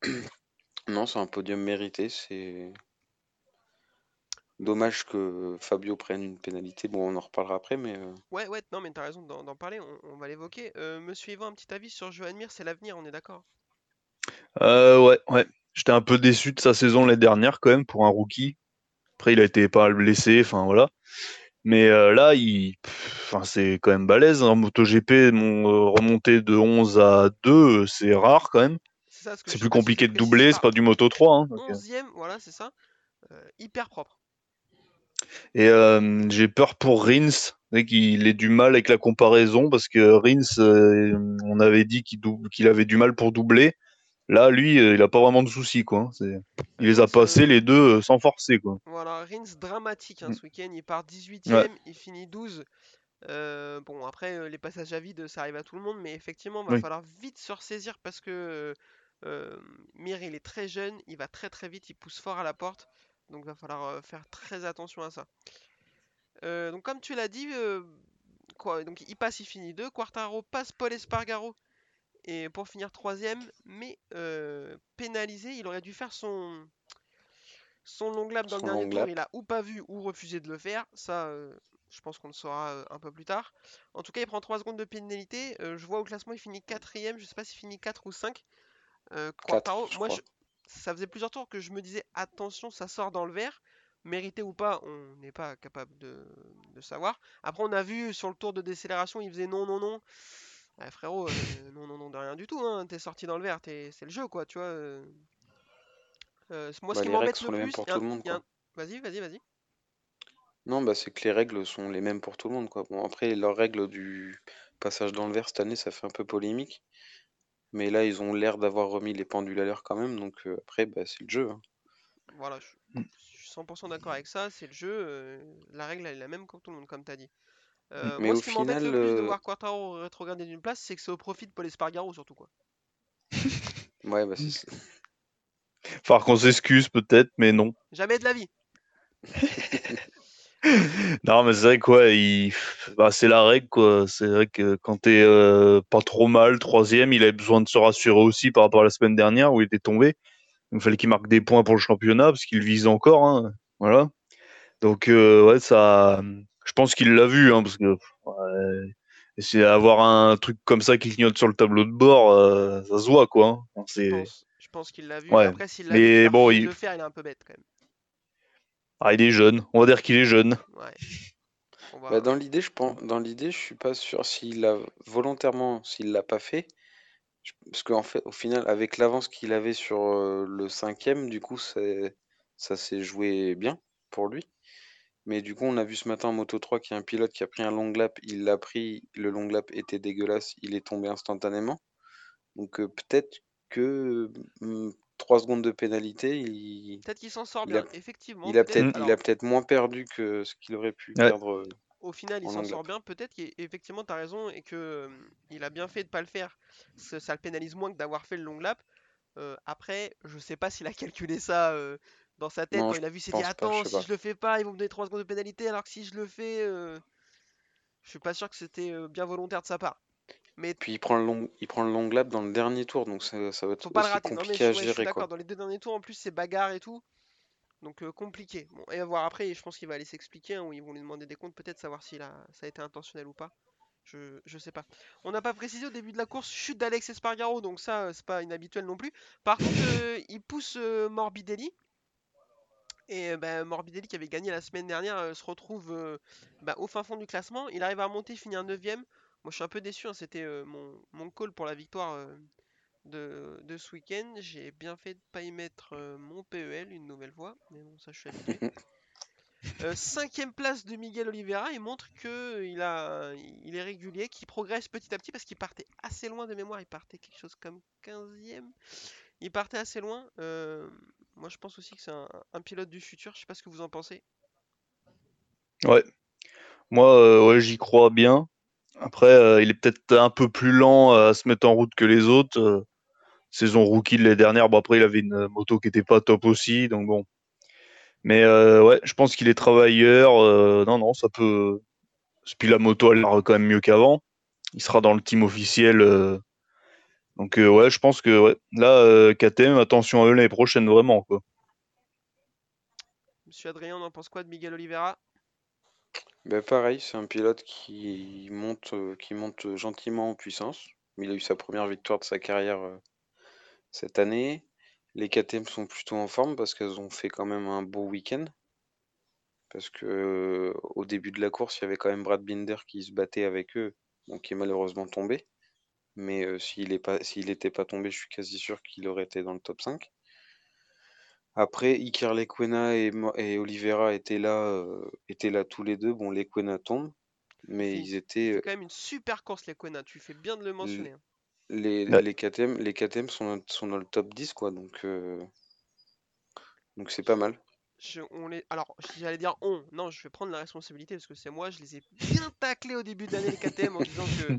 non, c'est un podium mérité. C'est dommage que Fabio prenne une pénalité. Bon, on en reparlera après, mais euh, Ouais, ouais, non, mais t'as raison d'en d'en parler, on, on va l'évoquer. Euh, Monsieur Yvan, un petit avis sur Johan Mir, c'est l'avenir, on est d'accord? Euh, ouais, ouais. J'étais un peu déçu de sa saison l'année dernière quand même pour un rookie. Après, il a été pas mal blessé, enfin voilà. Mais euh, là, il, pff, enfin, c'est quand même balèze. En MotoGP, mon euh, remonté de 11 à 2, euh, c'est rare quand même. C'est ça, ce que C'est je plus sais pas si compliqué de doubler, c'est pas du Moto 3. Hein, donc, euh. 11e, voilà, c'est ça. Euh, hyper propre. Et euh, j'ai peur pour Rins, qu'il ait du mal avec la comparaison, parce que Rins, euh, on avait dit qu'il avait du mal pour doubler. Là, lui, euh, il a pas vraiment de soucis, quoi. hein. Il les a passés les deux sans forcer, quoi. Voilà, Rins dramatique hein, Mm. ce week-end. Il part 18ème, il finit 12. Euh, bon, après, les passages à vide, ça arrive à tout le monde, mais effectivement, va Oui. falloir vite se ressaisir parce que euh, Mir, il est très jeune, il va très très vite, il pousse fort à la porte, donc va falloir euh, faire très attention à ça. Euh, donc, comme tu l'as dit, euh, quoi, donc il passe, il finit 2. Quartaro passe Paul Espargaro et pour finir troisième, mais euh, pénalisé, il aurait dû faire son son long lap dans le dernier tour, il a ou pas vu ou refusé de le faire. Ça, je pense qu'on le saura un peu plus tard. En tout cas, il prend 3 secondes de pénalité. Je vois au classement, il finit quatrième. Je sais pas s'il finit 4 ou 5. Euh, Quartaro, moi, je- ça faisait plusieurs tours que je me disais attention, ça sort dans le vert. Mérité ou pas, on n'est pas capable de, de savoir. Après, on a vu sur le tour de décélération, il faisait non, non, non. Frérot, euh, non, non, non, de rien du tout. Hein. T'es sorti dans le vert, t'es- c'est le jeu, quoi, tu vois. euh. Euh, moi, ce Bah, qui les règles m'embête sont le les mêmes plus, un- un-. Vas-y, vas-y, vas-y. Non, bah c'est que les règles sont les mêmes pour tout le monde, quoi. Bon, après, leurs règles du passage dans le vert cette année, ça fait un peu polémique. Mais là, ils ont l'air d'avoir remis les pendules à l'heure quand même, donc euh, après, bah, c'est le jeu. hein. Voilà, je, Mm. je suis 100% d'accord avec ça, c'est le jeu, euh, la règle elle est la même pour tout le monde, comme tu as dit. Euh, Mais moi, au ce qui m'embête final, le plus de euh, voir Quartaro rétrograder d'une place, c'est que c'est au profit de Paul Espargaro, surtout, quoi. ouais, bah c'est ça. Falloir qu'on s'excuse peut-être, mais non. Jamais de la vie. Non, mais c'est vrai quoi, il... bah, c'est la règle quoi. C'est vrai que quand t'es euh, pas trop mal, troisième, il avait besoin de se rassurer aussi par rapport à la semaine dernière où il était tombé. Il fallait qu'il marque des points pour le championnat parce qu'il vise encore, hein. Voilà. Donc euh, ouais, ça, je pense qu'il l'a vu, hein, parce que ouais, c'est avoir un truc comme ça qui clignote sur le tableau de bord, euh, ça se voit quoi. hein. Je pense, qu'il l'a vu. ouais. Après, s'il l'a vu, bon, il... le faire, il est un peu bête, quand même. Ah, il est jeune. On va dire qu'il est jeune. Ouais. Bah, dans l'idée, je pense, dans l'idée, je suis pas sûr s'il l'a volontairement, s'il l'a pas fait. Je- Parce qu'en fait, au final, avec l'avance qu'il avait sur euh, le cinquième, du coup, ça s'est joué bien pour lui. Mais du coup, on a vu ce matin en Moto 3 qu'il y a un pilote qui a pris un long lap, il l'a pris, le long lap était dégueulasse, il est tombé instantanément. Donc euh, peut-être que 3 secondes de pénalité, il, Peut-être qu'il s'en sort il a, bien, effectivement. il a Peut-être. Alors, moins perdu que ce qu'il aurait pu Ouais. perdre euh, au final, il en s'en long sort lap. bien. Peut-être qu'effectivement, tu as raison et que euh, il a bien fait de pas le faire. parce que Ça le pénalise moins que d'avoir fait le long lap. Euh, après, je sais pas s'il a calculé ça euh, dans sa tête Non, quand je il a vu, il s'est dit pas, je attends, sais si pas. je le fais pas, ils vont me donner 3 secondes de pénalité, alors que si je le fais, euh, je suis pas sûr que c'était bien volontaire de sa part. Mais Puis il prend le long, il prend le long lap dans le dernier tour, donc ça, ça va être faut pas le aussi rater. Non mais compliqué je, à ouais, je suis gérer, d'accord, quoi. dans les deux derniers tours en plus c'est bagarre et tout, donc euh, compliqué. Bon, et à voir après, je pense qu'il va aller s'expliquer, hein, ou ils vont lui demander des comptes, peut-être savoir si ça a été intentionnel ou pas. Je, je sais pas. On n'a pas précisé au début de la course chute d'Alex Espargaro, donc ça euh, c'est pas inhabituel non plus. Par contre, euh, il pousse Morbidelli. Et bah, Morbidelli qui avait gagné la semaine dernière se retrouve bah, au fin fond du classement. Il arrive à remonter, finir 9 Moi je suis un peu déçu, hein, c'était euh, mon, mon call pour la victoire euh, de, de ce week-end. J'ai bien fait de pas y mettre euh, mon PEL une nouvelle fois, mais bon ça je suis habitué. Cinquième place de Miguel Oliveira, il montre que il, a, il est régulier, qu'il progresse petit à petit parce qu'il partait assez loin de mémoire, il partait quelque chose comme 15e. Il partait assez loin. moi je pense aussi que c'est un, un pilote du futur, je sais pas ce que vous en pensez. Ouais. Moi, euh, ouais, j'y crois bien. Après, euh, il est peut-être un peu plus lent à se mettre en route que les autres. euh, saison rookie de l'année dernière, bon après il avait une moto qui était pas top aussi, donc bon. Mais euh, ouais, je pense qu'il est travailleur. euh, non, non, ça peut. Puis la moto, elle l'air quand même mieux qu'avant. Il sera dans le team officiel. euh, Donc euh, ouais, je pense que là, euh, KTM, attention à eux l'année prochaine, vraiment. Quoi. Monsieur Adrien, on en pense quoi de Miguel Oliveira? Ben pareil, c'est un pilote qui monte, euh, monte gentiment en puissance. Il a eu sa première victoire de sa carrière euh, cette année. Les KTM sont plutôt en forme parce qu'elles ont fait quand même un beau week-end. Parce que euh, au début de la course, il y avait quand même Brad Binder qui se battait avec eux, donc qui est malheureusement tombé. Mais euh, s'il est pas, s'il n'était pas tombé, je suis quasi sûr qu'il aurait été dans le top 5. Après, Iker Lequena et, Mo- et Oliveira étaient là, euh, étaient là tous les deux. Bon, Lequena tombe, mais fait ils Il étaient fait quand même une super course, les Quena. Tu fais bien de le mentionner. hein. les, Ouais. les KTM, les KTM sont, dans- sont dans le top 10 quoi, donc euh, donc c'est pas mal. Je- on les... Alors, j'allais dire on. Non, je vais prendre la responsabilité parce que c'est moi. Je les ai bien taclés au début de l'année, les KTM, en disant que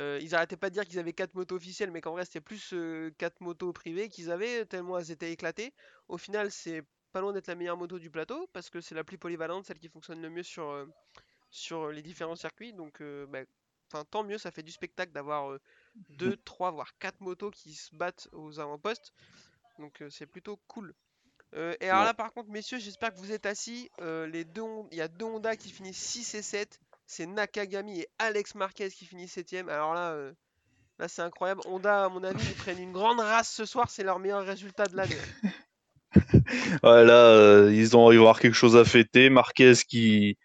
euh, ils arrêtaient pas de dire qu'ils avaient 4 motos officielles, mais qu'en vrai, c'était plus 4 motos privées qu'ils avaient, tellement elles étaient éclatées. Au final, c'est pas loin d'être la meilleure moto du plateau parce que c'est la plus polyvalente, celle qui fonctionne le mieux sur, euh, sur les différents circuits. Donc, bah, tant mieux, ça fait du spectacle d'avoir 2, 3, voire 4 motos qui se battent aux avant-postes. Donc, c'est plutôt cool. Euh, et alors là, par contre, messieurs, j'espère que vous êtes assis. Euh, les deux, Hon- il y a deux Honda qui finissent 6 et 7. C'est Nakagami et Alex Marquez qui finissent 7ème. Alors là, euh, là c'est incroyable. Honda, à mon avis, ils prennent une grande race ce soir. C'est leur meilleur résultat de l'année. Ouais, là, euh, ils ont, ils vont avoir quelque chose à fêter. Marquez qui,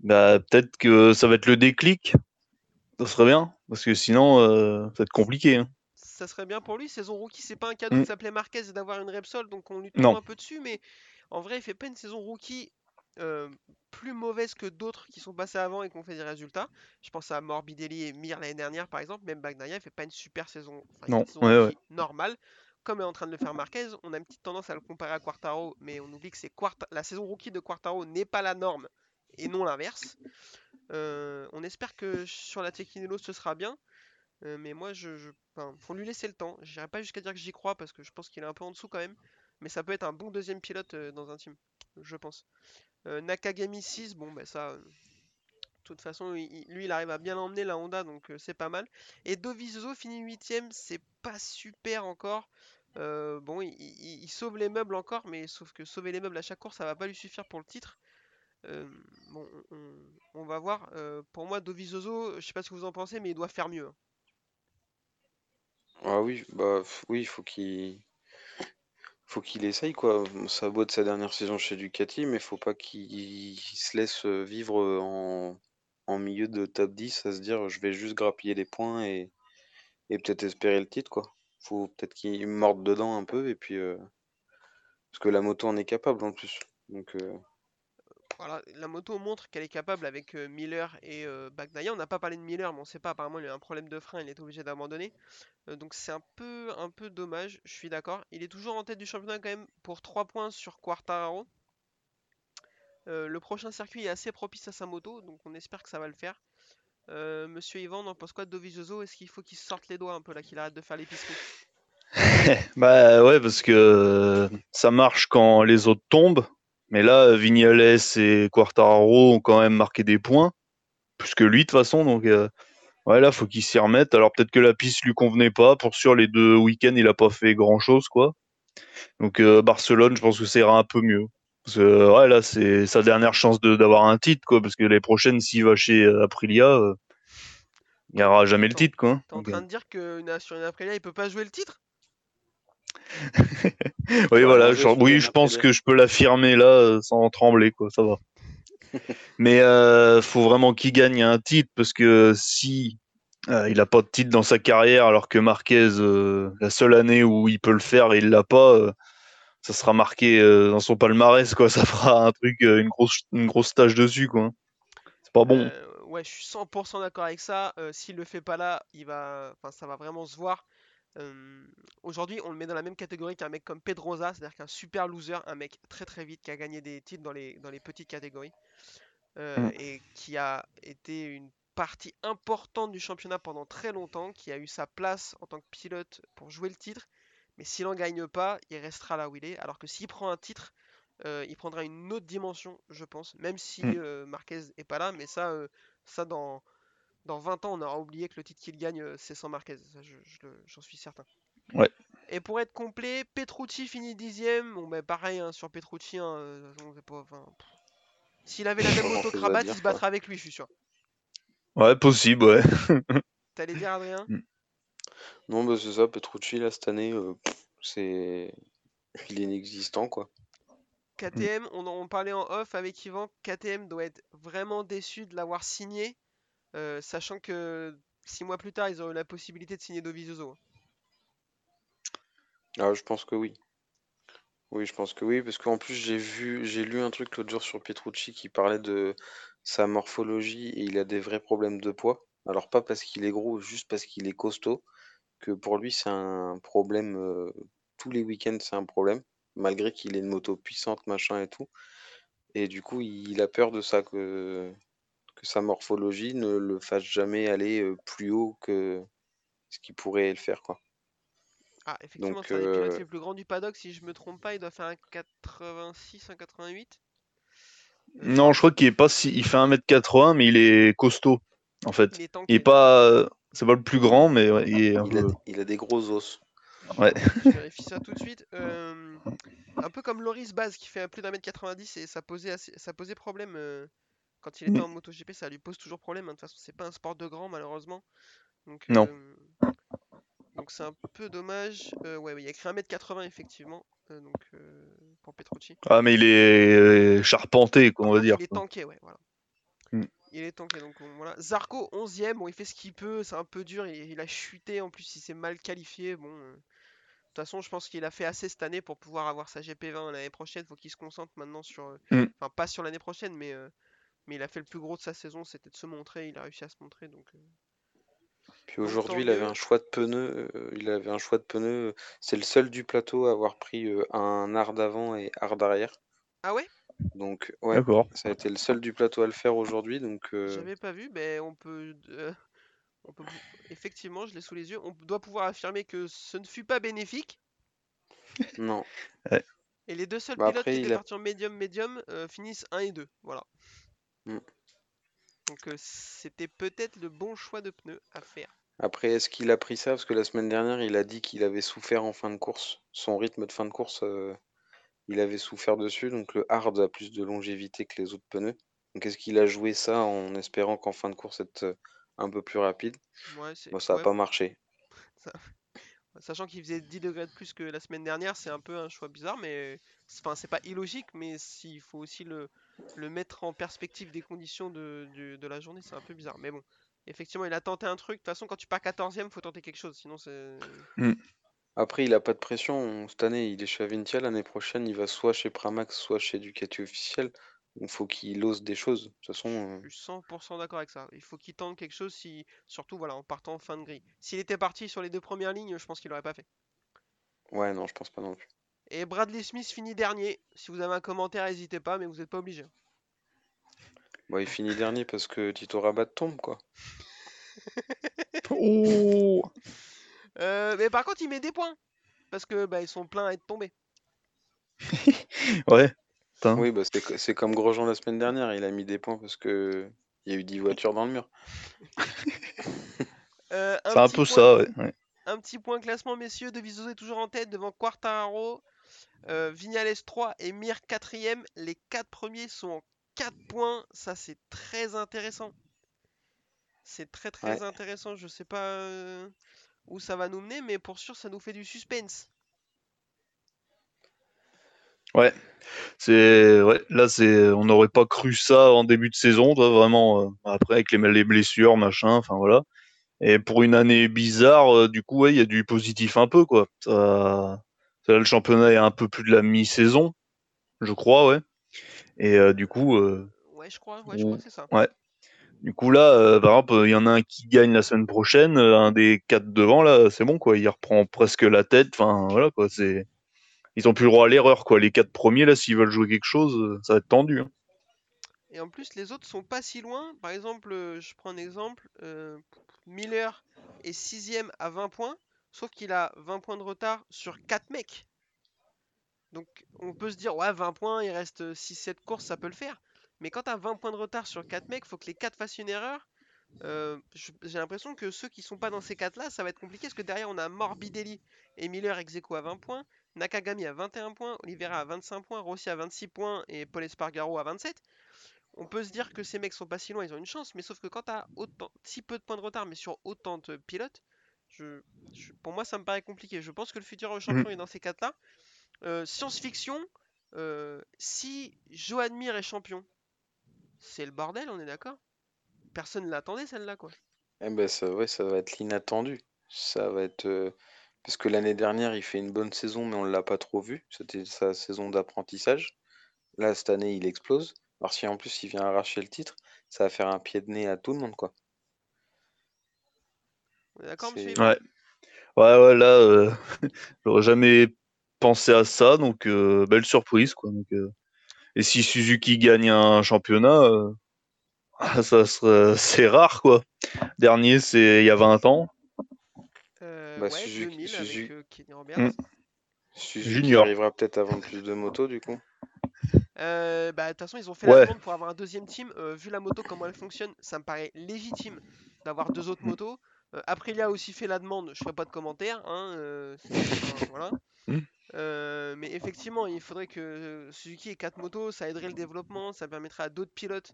bah, peut-être que ça va être le déclic. Ça serait bien, parce que sinon, euh, ça va être compliqué. hein. Ça serait bien pour lui. Saison rookie, c'est pas un cadeau Mm. de s'appeler Marquez et d'avoir une Repsol. Donc on lui tombe un peu dessus. Mais en vrai, il fait pas une saison rookie euh, plus mauvaise que d'autres qui sont passés avant et qui ont fait des résultats. Je pense à Morbidelli et Mir l'année dernière, par exemple. Même Bagnaia, il fait pas une super saison. Enfin, il fait Non, une saison ouais, normale. Comme est en train de le faire Marquez, on a une petite tendance à le comparer à Quartaro, mais on oublie que c'est Quarta- la saison rookie de Quartaro n'est pas la norme et non l'inverse. Euh, on espère que sur la Tequinello ce sera bien, euh, mais moi je, je- enfin, faut lui laisser le temps. J'irai pas jusqu'à dire que j'y crois parce que je pense qu'il est un peu en dessous quand même, mais ça peut être un bon deuxième pilote dans un team, je pense. Euh, Nakagami 6, bon bah ça, euh, de toute façon lui il arrive à bien l'emmener la Honda donc euh, c'est pas mal. Et Dovizioso finit 8ème, c'est pas super encore. Bon, il, sauve les meubles encore, mais sauf que sauver les meubles à chaque course, ça va pas lui suffire pour le titre. Bon, on, va voir. Pour moi, Dovizioso, je sais pas ce que vous en pensez, mais il doit faire mieux. hein. Ah oui, bah oui, il faut qu'il faut qu'il essaye quoi. Ça a être sa dernière saison chez Ducati, mais faut pas qu'il se laisse euh, vivre euh, en, milieu de top 10 à se dire je vais juste grappiller les points et, peut-être espérer le titre quoi. Faut peut-être qu'il morde dedans un peu et puis euh, parce que la moto en est capable en plus. Euh, Voilà, la moto montre qu'elle est capable avec Miller et euh. On n'a pas parlé de Miller, mais on sait pas. Apparemment, il a un problème de frein, il est obligé d'abandonner. Donc c'est un peu, un peu dommage. Je suis d'accord. Il est toujours en tête du championnat quand même pour 3 points sur Quartararo. Le prochain circuit est assez propice à sa moto, donc on espère que ça va le faire. Monsieur Yvan, on en pense quoi de Dovizioso? Est-ce qu'il faut qu'il sorte les doigts un peu là, qu'il arrête de faire l'épicerie Bah ouais, parce que ça marche quand les autres tombent. Mais là, Vignales et Quartararo ont quand même marqué des points, plus que lui de toute façon. Donc euh, ouais, là, faut qu'il s'y remette. Alors peut-être que la piste lui convenait pas. Pour sûr, les deux week-ends, il a pas fait grand-chose, quoi. Donc euh, Barcelone, je pense que ça ira un peu mieux. Parce que ouais, là, c'est sa dernière chance de- d'avoir un titre, quoi. Parce que les prochaines, s'il va chez euh, Aprilia, euh, il n'y aura jamais le titre, quoi. T'es en train euh, de dire que sur une Aprilia, il peut pas jouer le titre? Oui, va voilà, genre, oui, je pense que je peux l'affirmer là euh, sans trembler, quoi, ça va. Mais euh, faut vraiment qu'il gagne un titre parce que si euh, il a pas de titre dans sa carrière, alors que Marquez, euh, la seule année où il peut le faire et il l'a pas, euh, ça sera marqué euh, dans son palmarès, quoi. Ça fera un truc, euh, une grosse, une grosse tâche dessus, quoi. C'est pas bon. Euh, ouais, je suis 100% d'accord avec ça. Euh, S'il le fait pas là, il va, enfin, ça va vraiment se voir. Euh, Aujourd'hui, on le met dans la même catégorie qu'un mec comme Pedrosa, c'est-à-dire qu'un super loser, un mec très très vite qui a gagné des titres dans les, dans les petites catégories euh, Mm. et qui a été une partie importante du championnat pendant très longtemps, qui a eu sa place en tant que pilote pour jouer le titre. Mais s'il en gagne pas, il restera là où il est. Alors que s'il prend un titre, euh, il prendra une autre dimension, je pense. Même si Mm. euh, Marquez est pas là, mais ça, ça dans, dans 20 ans, on aura oublié que le titre qu'il gagne, euh, c'est sans Marquez. Ça, je- j'en suis certain. Ouais. Et pour être complet, Petrucci finit dixième. Bon, bah pareil hein, sur Petrucci. hein, euh, pas-. S'il avait la même Pas moto grand-chose à cravate, dire, il se battrait avec lui, je suis sûr. Ouais, possible, ouais. T'allais dire, Adrien? Non, bah c'est ça, Petrucci là cette année, euh, c'est il est inexistant quoi. KTM, on en parlait en off avec Yvan. KTM doit être vraiment déçu de l'avoir signé, euh, sachant que six mois plus tard, ils ont eu la possibilité de signer Dovizioso. Ah, je pense que oui. Oui, je pense que oui, parce qu'en plus j'ai vu, j'ai lu un truc l'autre jour sur Petrucci qui parlait de sa morphologie et il a des vrais problèmes de poids. Alors pas parce qu'il est gros, juste parce qu'il est costaud, que pour lui c'est un problème, euh, tous les week-ends c'est un problème, malgré qu'il ait une moto puissante, machin et tout. Et du coup il a peur de ça, que, que sa morphologie ne le fasse jamais aller euh, plus haut que ce qui pourrait le faire, quoi. Ah, effectivement, c'est un des pilotes euh, les plus grands du paddock, si je me trompe pas, il doit faire un 86, un 88. Euh, Non, je crois qu'il est pas si. Il fait 1m80, mais il est costaud, en fait. il est Il tanké. est pas. C'est pas le plus grand, mais ouais, il est un il a, peu. il a des gros os. Ouais. Je vérifie ça tout de suite. Euh, un peu comme Loris Baz qui fait plus d'un mètre 90 et ça posait, assez- ça posait problème euh, quand il était en MotoGP, ça lui pose toujours problème. hein. De toute façon, c'est pas un sport de grand malheureusement. Donc, Non. euh, donc c'est un peu dommage. Euh, ouais, il a écrit 1m80 effectivement. euh, donc pour Petrucci. Ah, mais il est charpenté, quoi, on va dire. Il est tanké, ouais, voilà. Mm. Il est tanké, donc on- voilà. Zarco, 11ème, bon, il fait ce qu'il peut, c'est un peu dur, il, il a chuté, en plus il s'est mal qualifié, bon. De toute façon, je pense qu'il a fait assez cette année pour pouvoir avoir sa GP20 l'année prochaine, faut qu'il se concentre maintenant sur... Mm. Enfin, pas sur l'année prochaine, mais, mais il a fait le plus gros de sa saison, c'était de se montrer, il a réussi à se montrer, donc... euh, Puis aujourd'hui, tant il avait un choix de pneus. euh, il avait un choix de pneus. euh, C'est le seul du plateau à avoir pris euh, un hard avant et hard arrière. Ah ouais? Donc, ouais, D'accord. ça a été le seul du plateau à le faire aujourd'hui. Donc, euh, J'avais pas vu, mais on peut... euh, on peut... pou- Effectivement, je l'ai sous les yeux, on doit pouvoir affirmer que ce ne fut pas bénéfique, non. Et les deux seuls Bah, pilotes après, qui étaient a- partis en médium-médium euh, finissent 1 et 2. Voilà. Mm. Donc euh, c'était peut-être le bon choix de pneus à faire. Après, est-ce qu'il a pris ça? Parce que la semaine dernière, il a dit qu'il avait souffert en fin de course. Son rythme de fin de course, euh, il avait souffert dessus. Donc, le hard a plus de longévité que les autres pneus. Donc, est-ce qu'il a joué ça en espérant qu'en fin de course, être euh, un peu plus rapide? Ouais. Bon, ça n'a ouais, pas marché. Sachant qu'il faisait 10 degrés de plus que la semaine dernière, c'est un peu un choix bizarre, mais enfin c'est pas illogique, mais s'il faut aussi le, le mettre en perspective des conditions de, de la journée, c'est un peu bizarre. Mais bon, effectivement, il a tenté un truc. De toute façon, quand tu pars 14ème, faut tenter quelque chose, sinon c'est. Après, il a pas de pression. Cette année, il est chez Avintia. L'année prochaine, il va soit chez Pramax, soit chez Ducati officiel. Donc, faut qu'il ose des choses. De toute façon, euh, Je suis 100% d'accord avec ça. Il faut qu'il tente quelque chose, si... surtout voilà, en partant en fin de grille. S'il était parti sur les deux premières lignes, je pense qu'il aurait pas fait. ouais, non, je pense pas non plus. Et Bradley Smith finit dernier. Si vous avez un commentaire, n'hésitez pas, mais vous n'êtes pas obligé. Bon, il finit dernier parce que Tito Rabat tombe, quoi. Oh Euh, mais par contre, il met des points. Parce que bah, ils sont pleins à être tombés. Ouais. Oui, bah, c'est co- c'est comme Grosjean la semaine dernière. Il a mis des points parce que il y a eu 10 voitures dans le mur. Euh, C'est un peu point- ça, ouais. ouais. Un petit point classement, messieurs. De Vizoso est toujours en tête devant Quartararo, euh, Vignales 3 et Mir 4ème. Les 4 premiers sont en 4 points. Ça, c'est très intéressant. C'est très très Ouais. intéressant. Je sais pas euh, où ça va nous mener, mais pour sûr, ça nous fait du suspense. C'est ouais, là c'est on n'aurait pas cru ça en début de saison, toi, vraiment euh, après avec les, les blessures, machin, enfin voilà. Et pour une année bizarre, euh, du coup, ouais, il y a du positif un peu quoi. Ça, là, le championnat est un peu plus de la mi-saison, je crois, ouais. Et euh, du coup, euh, Ouais, je crois, ouais, je crois que c'est ça. du coup là, euh, par exemple, il y en a un qui gagne la semaine prochaine, un des quatre devant là, c'est bon quoi, il reprend presque la tête. Enfin voilà quoi, c'est ils ont plus le droit à l'erreur quoi. Les quatre premiers là, s'ils veulent jouer quelque chose, ça va être tendu. hein. Et en plus, les autres sont pas si loin. Par exemple, je prends un exemple. Miller est 6ème à 20 points, sauf qu'il a 20 points de retard sur 4 mecs. Donc on peut se dire, ouais, 20 points, il reste 6-7 courses, ça peut le faire. Mais quand tu as 20 points de retard sur 4 mecs, faut que les 4 fassent une erreur. Euh, J'ai l'impression que ceux qui sont pas dans ces 4 là, ça va être compliqué parce que derrière on a Morbidelli et Miller ex à 20 points, Nakagami à 21 points, Oliveira à 25 points, Rossi à 26 points et Paul Espargaro à 27 on peut se dire que ces mecs sont pas si loin, ils ont une chance, mais sauf que quand t'as autant, si peu de points de retard, mais sur autant de pilotes, je, je- pour moi ça me paraît compliqué. Je pense que le futur champion est dans ces quatre-là. Euh, Science-fiction, euh, si Johan Mir est champion, c'est le bordel, on est d'accord? Personne ne l'attendait celle-là, quoi. Eh ben ça, ouais, ça va être l'inattendu. Ça va être. euh, Parce que l'année dernière, il fait une bonne saison, mais on ne l'a pas trop vu. C'était sa saison d'apprentissage. Là, cette année, il explose. Alors si en plus il vient arracher le titre, ça va faire un pied de nez à tout le monde, quoi. On est d'accord, C'est- monsieur Yvan Ouais. Ouais, ouais, là, euh, j'aurais jamais pensé à ça, donc euh, belle surprise, quoi. Donc, euh, Et si Suzuki gagne un championnat, ça serait... c'est rare, quoi. Dernier, c'est il y a 20 ans. Euh, Bah, ouais, Suzuki- 2000 Suzu- avec euh, Kenny Roberts. Mm. Suzuki Junior. arrivera peut-être à vendre plus de motos, du coup. Euh, bah, de toute façon, ils ont fait Ouais. la demande pour avoir un deuxième team. Euh, vu la moto, comment elle fonctionne, ça me paraît légitime d'avoir deux autres motos. Euh, Aprilia a aussi fait la demande, je ferai pas de commentaires. Hein, euh, voilà. Mm. Euh, mais effectivement, il faudrait que Suzuki ait quatre motos, ça aiderait le développement, ça permettrait à d'autres pilotes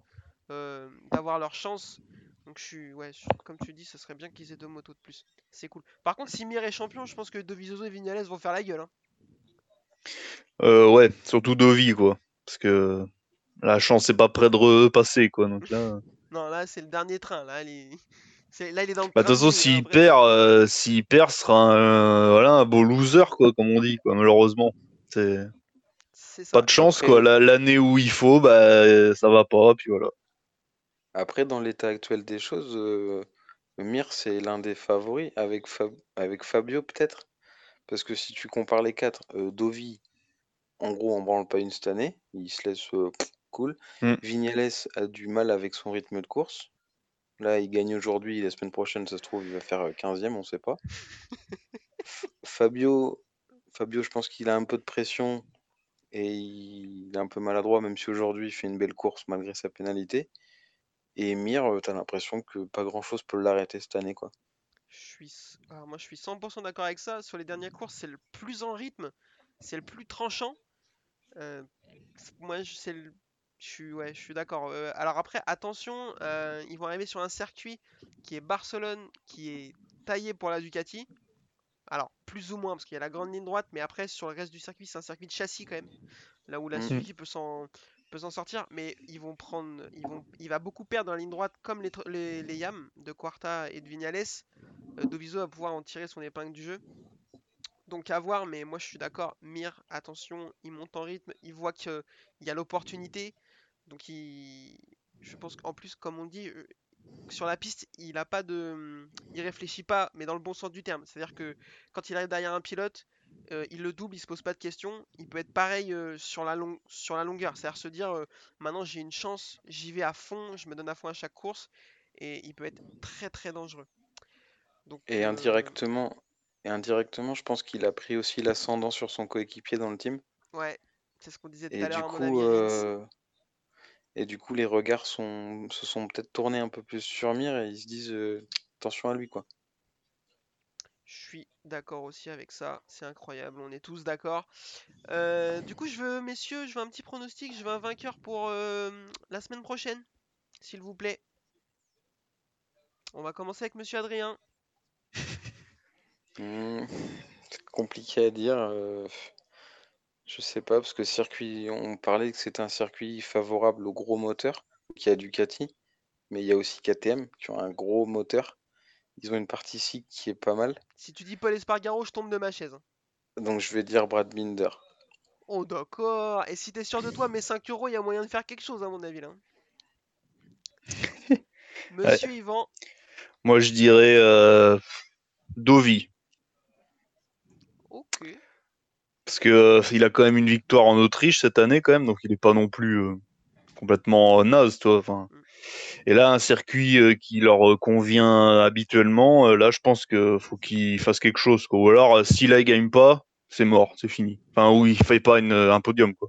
euh, d'avoir leur chance. Donc je suis, ouais, je- comme tu dis, ce serait bien qu'ils aient deux motos de plus. C'est cool. Par contre, si Mir est champion, je pense que Dovizioso et Vignales vont faire la gueule. hein. Euh, ouais, surtout Dovi, quoi. Parce que la chance est pas près de repasser, quoi. Donc là. Non, là, c'est le dernier train. Là, là, il est dans le Bah, de toute façon, s'il perd, euh, s'il perd, ce sera un, euh, voilà, un beau loser, quoi, comme on dit, quoi, malheureusement. C'est C'est ça. pas de chance, Après- quoi. La- L'année où il faut, bah, ça va pas, puis voilà. Après, dans l'état actuel des choses, euh, Mir, c'est l'un des favoris avec, Fab- avec Fabio, peut-être? Parce que si tu compares les quatre, euh, Dovi, en gros, on branle pas une cette année. Il se laisse euh, cool. Mm. Vignales a du mal avec son rythme de course. Là, il gagne aujourd'hui. La semaine prochaine, ça se trouve, il va faire euh, 15e, on sait pas. F- Fabio, Fabio, je pense qu'il a un peu de pression et il est un peu maladroit, même si aujourd'hui il fait une belle course malgré sa pénalité. Et Mir, euh, t'as l'impression que pas grand-chose peut l'arrêter cette année, quoi. Je suis, s- alors moi, je suis 100% d'accord avec ça. Sur les dernières courses, c'est le plus en rythme, c'est le plus tranchant. Euh, moi, je, c'est le- je suis, ouais, je suis d'accord. Euh, alors après, attention, euh, ils vont arriver sur un circuit qui est Barcelone, qui est taillé pour la Ducati. Alors, plus ou moins, parce qu'il y a la grande ligne droite, mais après, sur le reste du circuit, c'est un circuit de châssis quand même. Là où la. Suzuki peut s'en peut s'en sortir, mais ils vont prendre, ils vont, il va beaucoup perdre dans la ligne droite, comme les, les, les Yam de Quarta et de Vignales. Euh, Doviso va pouvoir en tirer son épingle du jeu. Donc à voir, mais moi je suis d'accord. Mir, attention, il monte en rythme, il voit qu'il y a l'opportunité. Donc il... je pense qu'en plus, comme on dit, euh, sur la piste, il a pas de, il réfléchit pas, mais dans le bon sens du terme. C'est-à-dire que quand il arrive derrière un pilote, euh, il le double, il se pose pas de questions. Il peut être pareil euh, sur la long- sur la longueur. C'est-à-dire se dire, euh, maintenant j'ai une chance, j'y vais à fond, je me donne à fond à chaque course, et il peut être très très dangereux. Donc, Et indirectement, et indirectement, je pense qu'il a pris aussi l'ascendant sur son coéquipier dans le team. Ouais, c'est ce qu'on disait tout Et à du l'heure, mon coup, et du coup, les regards sont, se sont peut-être tournés un peu plus sur Mir et ils se disent euh, attention à lui, quoi. Je suis d'accord aussi avec ça, c'est incroyable, on est tous d'accord. Euh, du coup, je veux, messieurs, je veux un petit pronostic, je veux un vainqueur pour euh, la semaine prochaine, s'il vous plaît. On va commencer avec monsieur Adrien. Hmm, c'est compliqué à dire. Je sais pas, parce que circuit, on parlait que c'était un circuit favorable aux gros moteurs, qui a Ducati, mais il y a aussi KTM qui ont un gros moteur. Ils ont une partie cycle qui est pas mal. Si tu dis Paul Espargaro, je tombe de ma chaise. hein. Donc je vais dire Brad Binder. Oh d'accord, et si t'es sûr de toi, mes 5 euros, il y a moyen de faire quelque chose à mon avis là. Monsieur Yvan, Moi, je dirais euh, Dovi. ok. Parce que euh, il a quand même une victoire en Autriche cette année, quand même, donc il est pas non plus euh, complètement naze, toi. Enfin, et là, un circuit euh, qui leur euh, convient habituellement, euh, là, je pense que faut qu'il fasse quelque chose, quoi. Ou alors, euh, si là il gagne pas, c'est mort, c'est fini. Enfin, ou il fait pas une, un podium, quoi.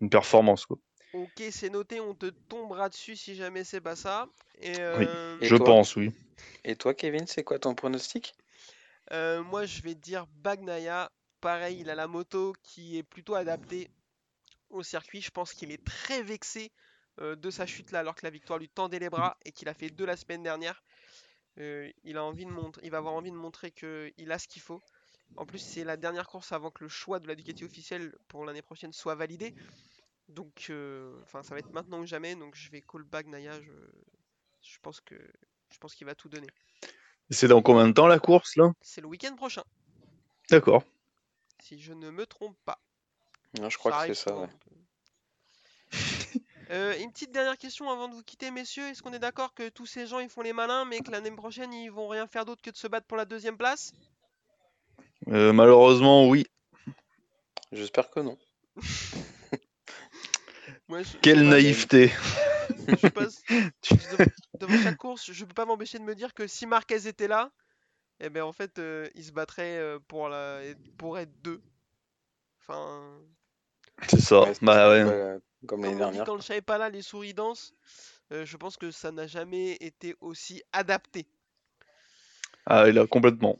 Une performance, quoi. Ok, c'est noté, on te tombera dessus si jamais c'est pas ça. Et, euh, Et je toi pense, oui. Et toi, Kevin, c'est quoi ton pronostic? euh, moi, je vais dire Bagnaia. Pareil, il a la moto qui est plutôt adaptée au circuit. Je pense qu'il est très vexé euh, de sa chute là, alors que la victoire lui tendait les bras et qu'il a fait deux la semaine dernière. Euh, il a envie de montrer, il va avoir envie de montrer qu'il a ce qu'il faut. En plus, c'est la dernière course avant que le choix de la Ducati officielle pour l'année prochaine soit validé. Donc, euh, enfin, ça va être maintenant ou jamais. Donc, je vais call Bagnaia. Je, je pense que, je pense qu'il va tout donner. C'est dans combien de temps la course, là? C'est le week-end prochain. D'accord. Si je ne me trompe pas. Non, je crois que c'est ça, ouais. euh. Une petite dernière question avant de vous quitter, messieurs. Est-ce qu'on est d'accord que tous ces gens ils font les malins, mais que l'année prochaine ils vont rien faire d'autre que de se battre pour la deuxième place? Euh, malheureusement, oui. J'espère que non. Moi, je- je Quelle naïveté. je passe- je- devant, devant chaque course, je peux pas m'empêcher de me dire que si Marquez était là, eh ben en fait, euh, il se battrait euh, pour la, pour être deux. Enfin, C'est ça. Ouais, c'est bah ouais. Comme l'année comme dit, dernière. quand le chat est pas là, les souris dansent. Euh, je pense que ça n'a jamais été aussi adapté. Ah, il a complètement.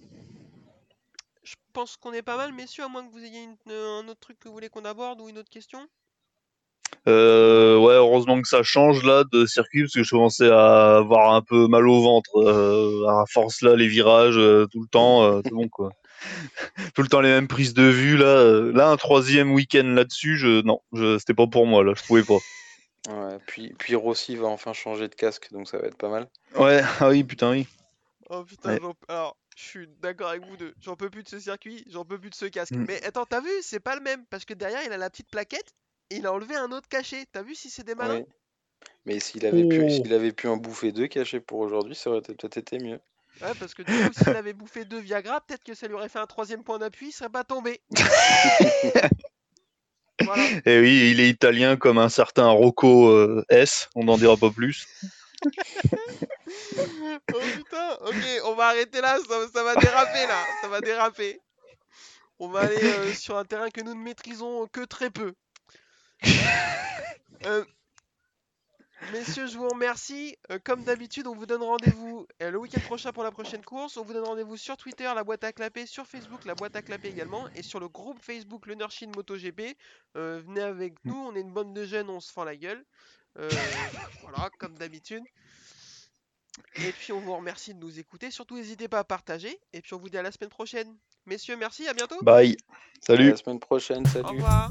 Je pense qu'on est pas mal, messieurs, à moins que vous ayez une- euh, un autre truc que vous voulez qu'on aborde ou une autre question. Euh, ouais, heureusement que ça change là de circuit parce que je commençais à avoir un peu mal au ventre. Euh, à force là, les virages euh, tout le temps, euh, c'est bon quoi. tout le temps les mêmes prises de vue là. là, un troisième week-end là-dessus, je non, je, c'était pas pour moi là, je pouvais pas. Ouais, puis, puis Rossi va enfin changer de casque, donc ça va être pas mal. Ouais, ah oui, putain oui. Oh putain, Ouais. alors je suis d'accord avec vous deux. J'en peux plus de ce circuit, j'en peux plus de ce casque. Mm. Mais attends, t'as vu, c'est pas le même parce que derrière il a la petite plaquette et il a enlevé un autre cachet. T'as vu si c'est des malins Ouais. Mais s'il avait, pu, Oh. s'il avait pu en bouffer deux cachés pour aujourd'hui, ça aurait peut-être été mieux. Ouais, parce que du coup, s'il avait bouffé deux Viagra, peut-être que ça lui aurait fait un troisième point d'appui, il serait pas tombé. voilà. Et oui, il est italien comme un certain Rocco euh, S. On n'en dira pas plus. Oh putain, ok, on va arrêter là, ça, ça va déraper là, ça va déraper. On va aller euh, sur un terrain que nous ne maîtrisons que très peu. Euh, messieurs, je vous remercie. Euh, comme d'habitude, on vous donne rendez-vous euh, le week-end prochain pour la prochaine course. On vous donne rendez-vous sur Twitter, la boîte à clapper, sur Facebook, la boîte à clapper également, et sur le groupe Facebook Le Nurshin MotoGP. Euh, venez avec nous, on est une bande de jeunes, on se fend la gueule. Euh, voilà, comme d'habitude. Et puis on vous remercie de nous écouter. Surtout n'hésitez pas à partager. Et puis on vous dit à la semaine prochaine. Messieurs, merci, à bientôt. Bye. À Salut. la semaine prochaine, Au salut. revoir.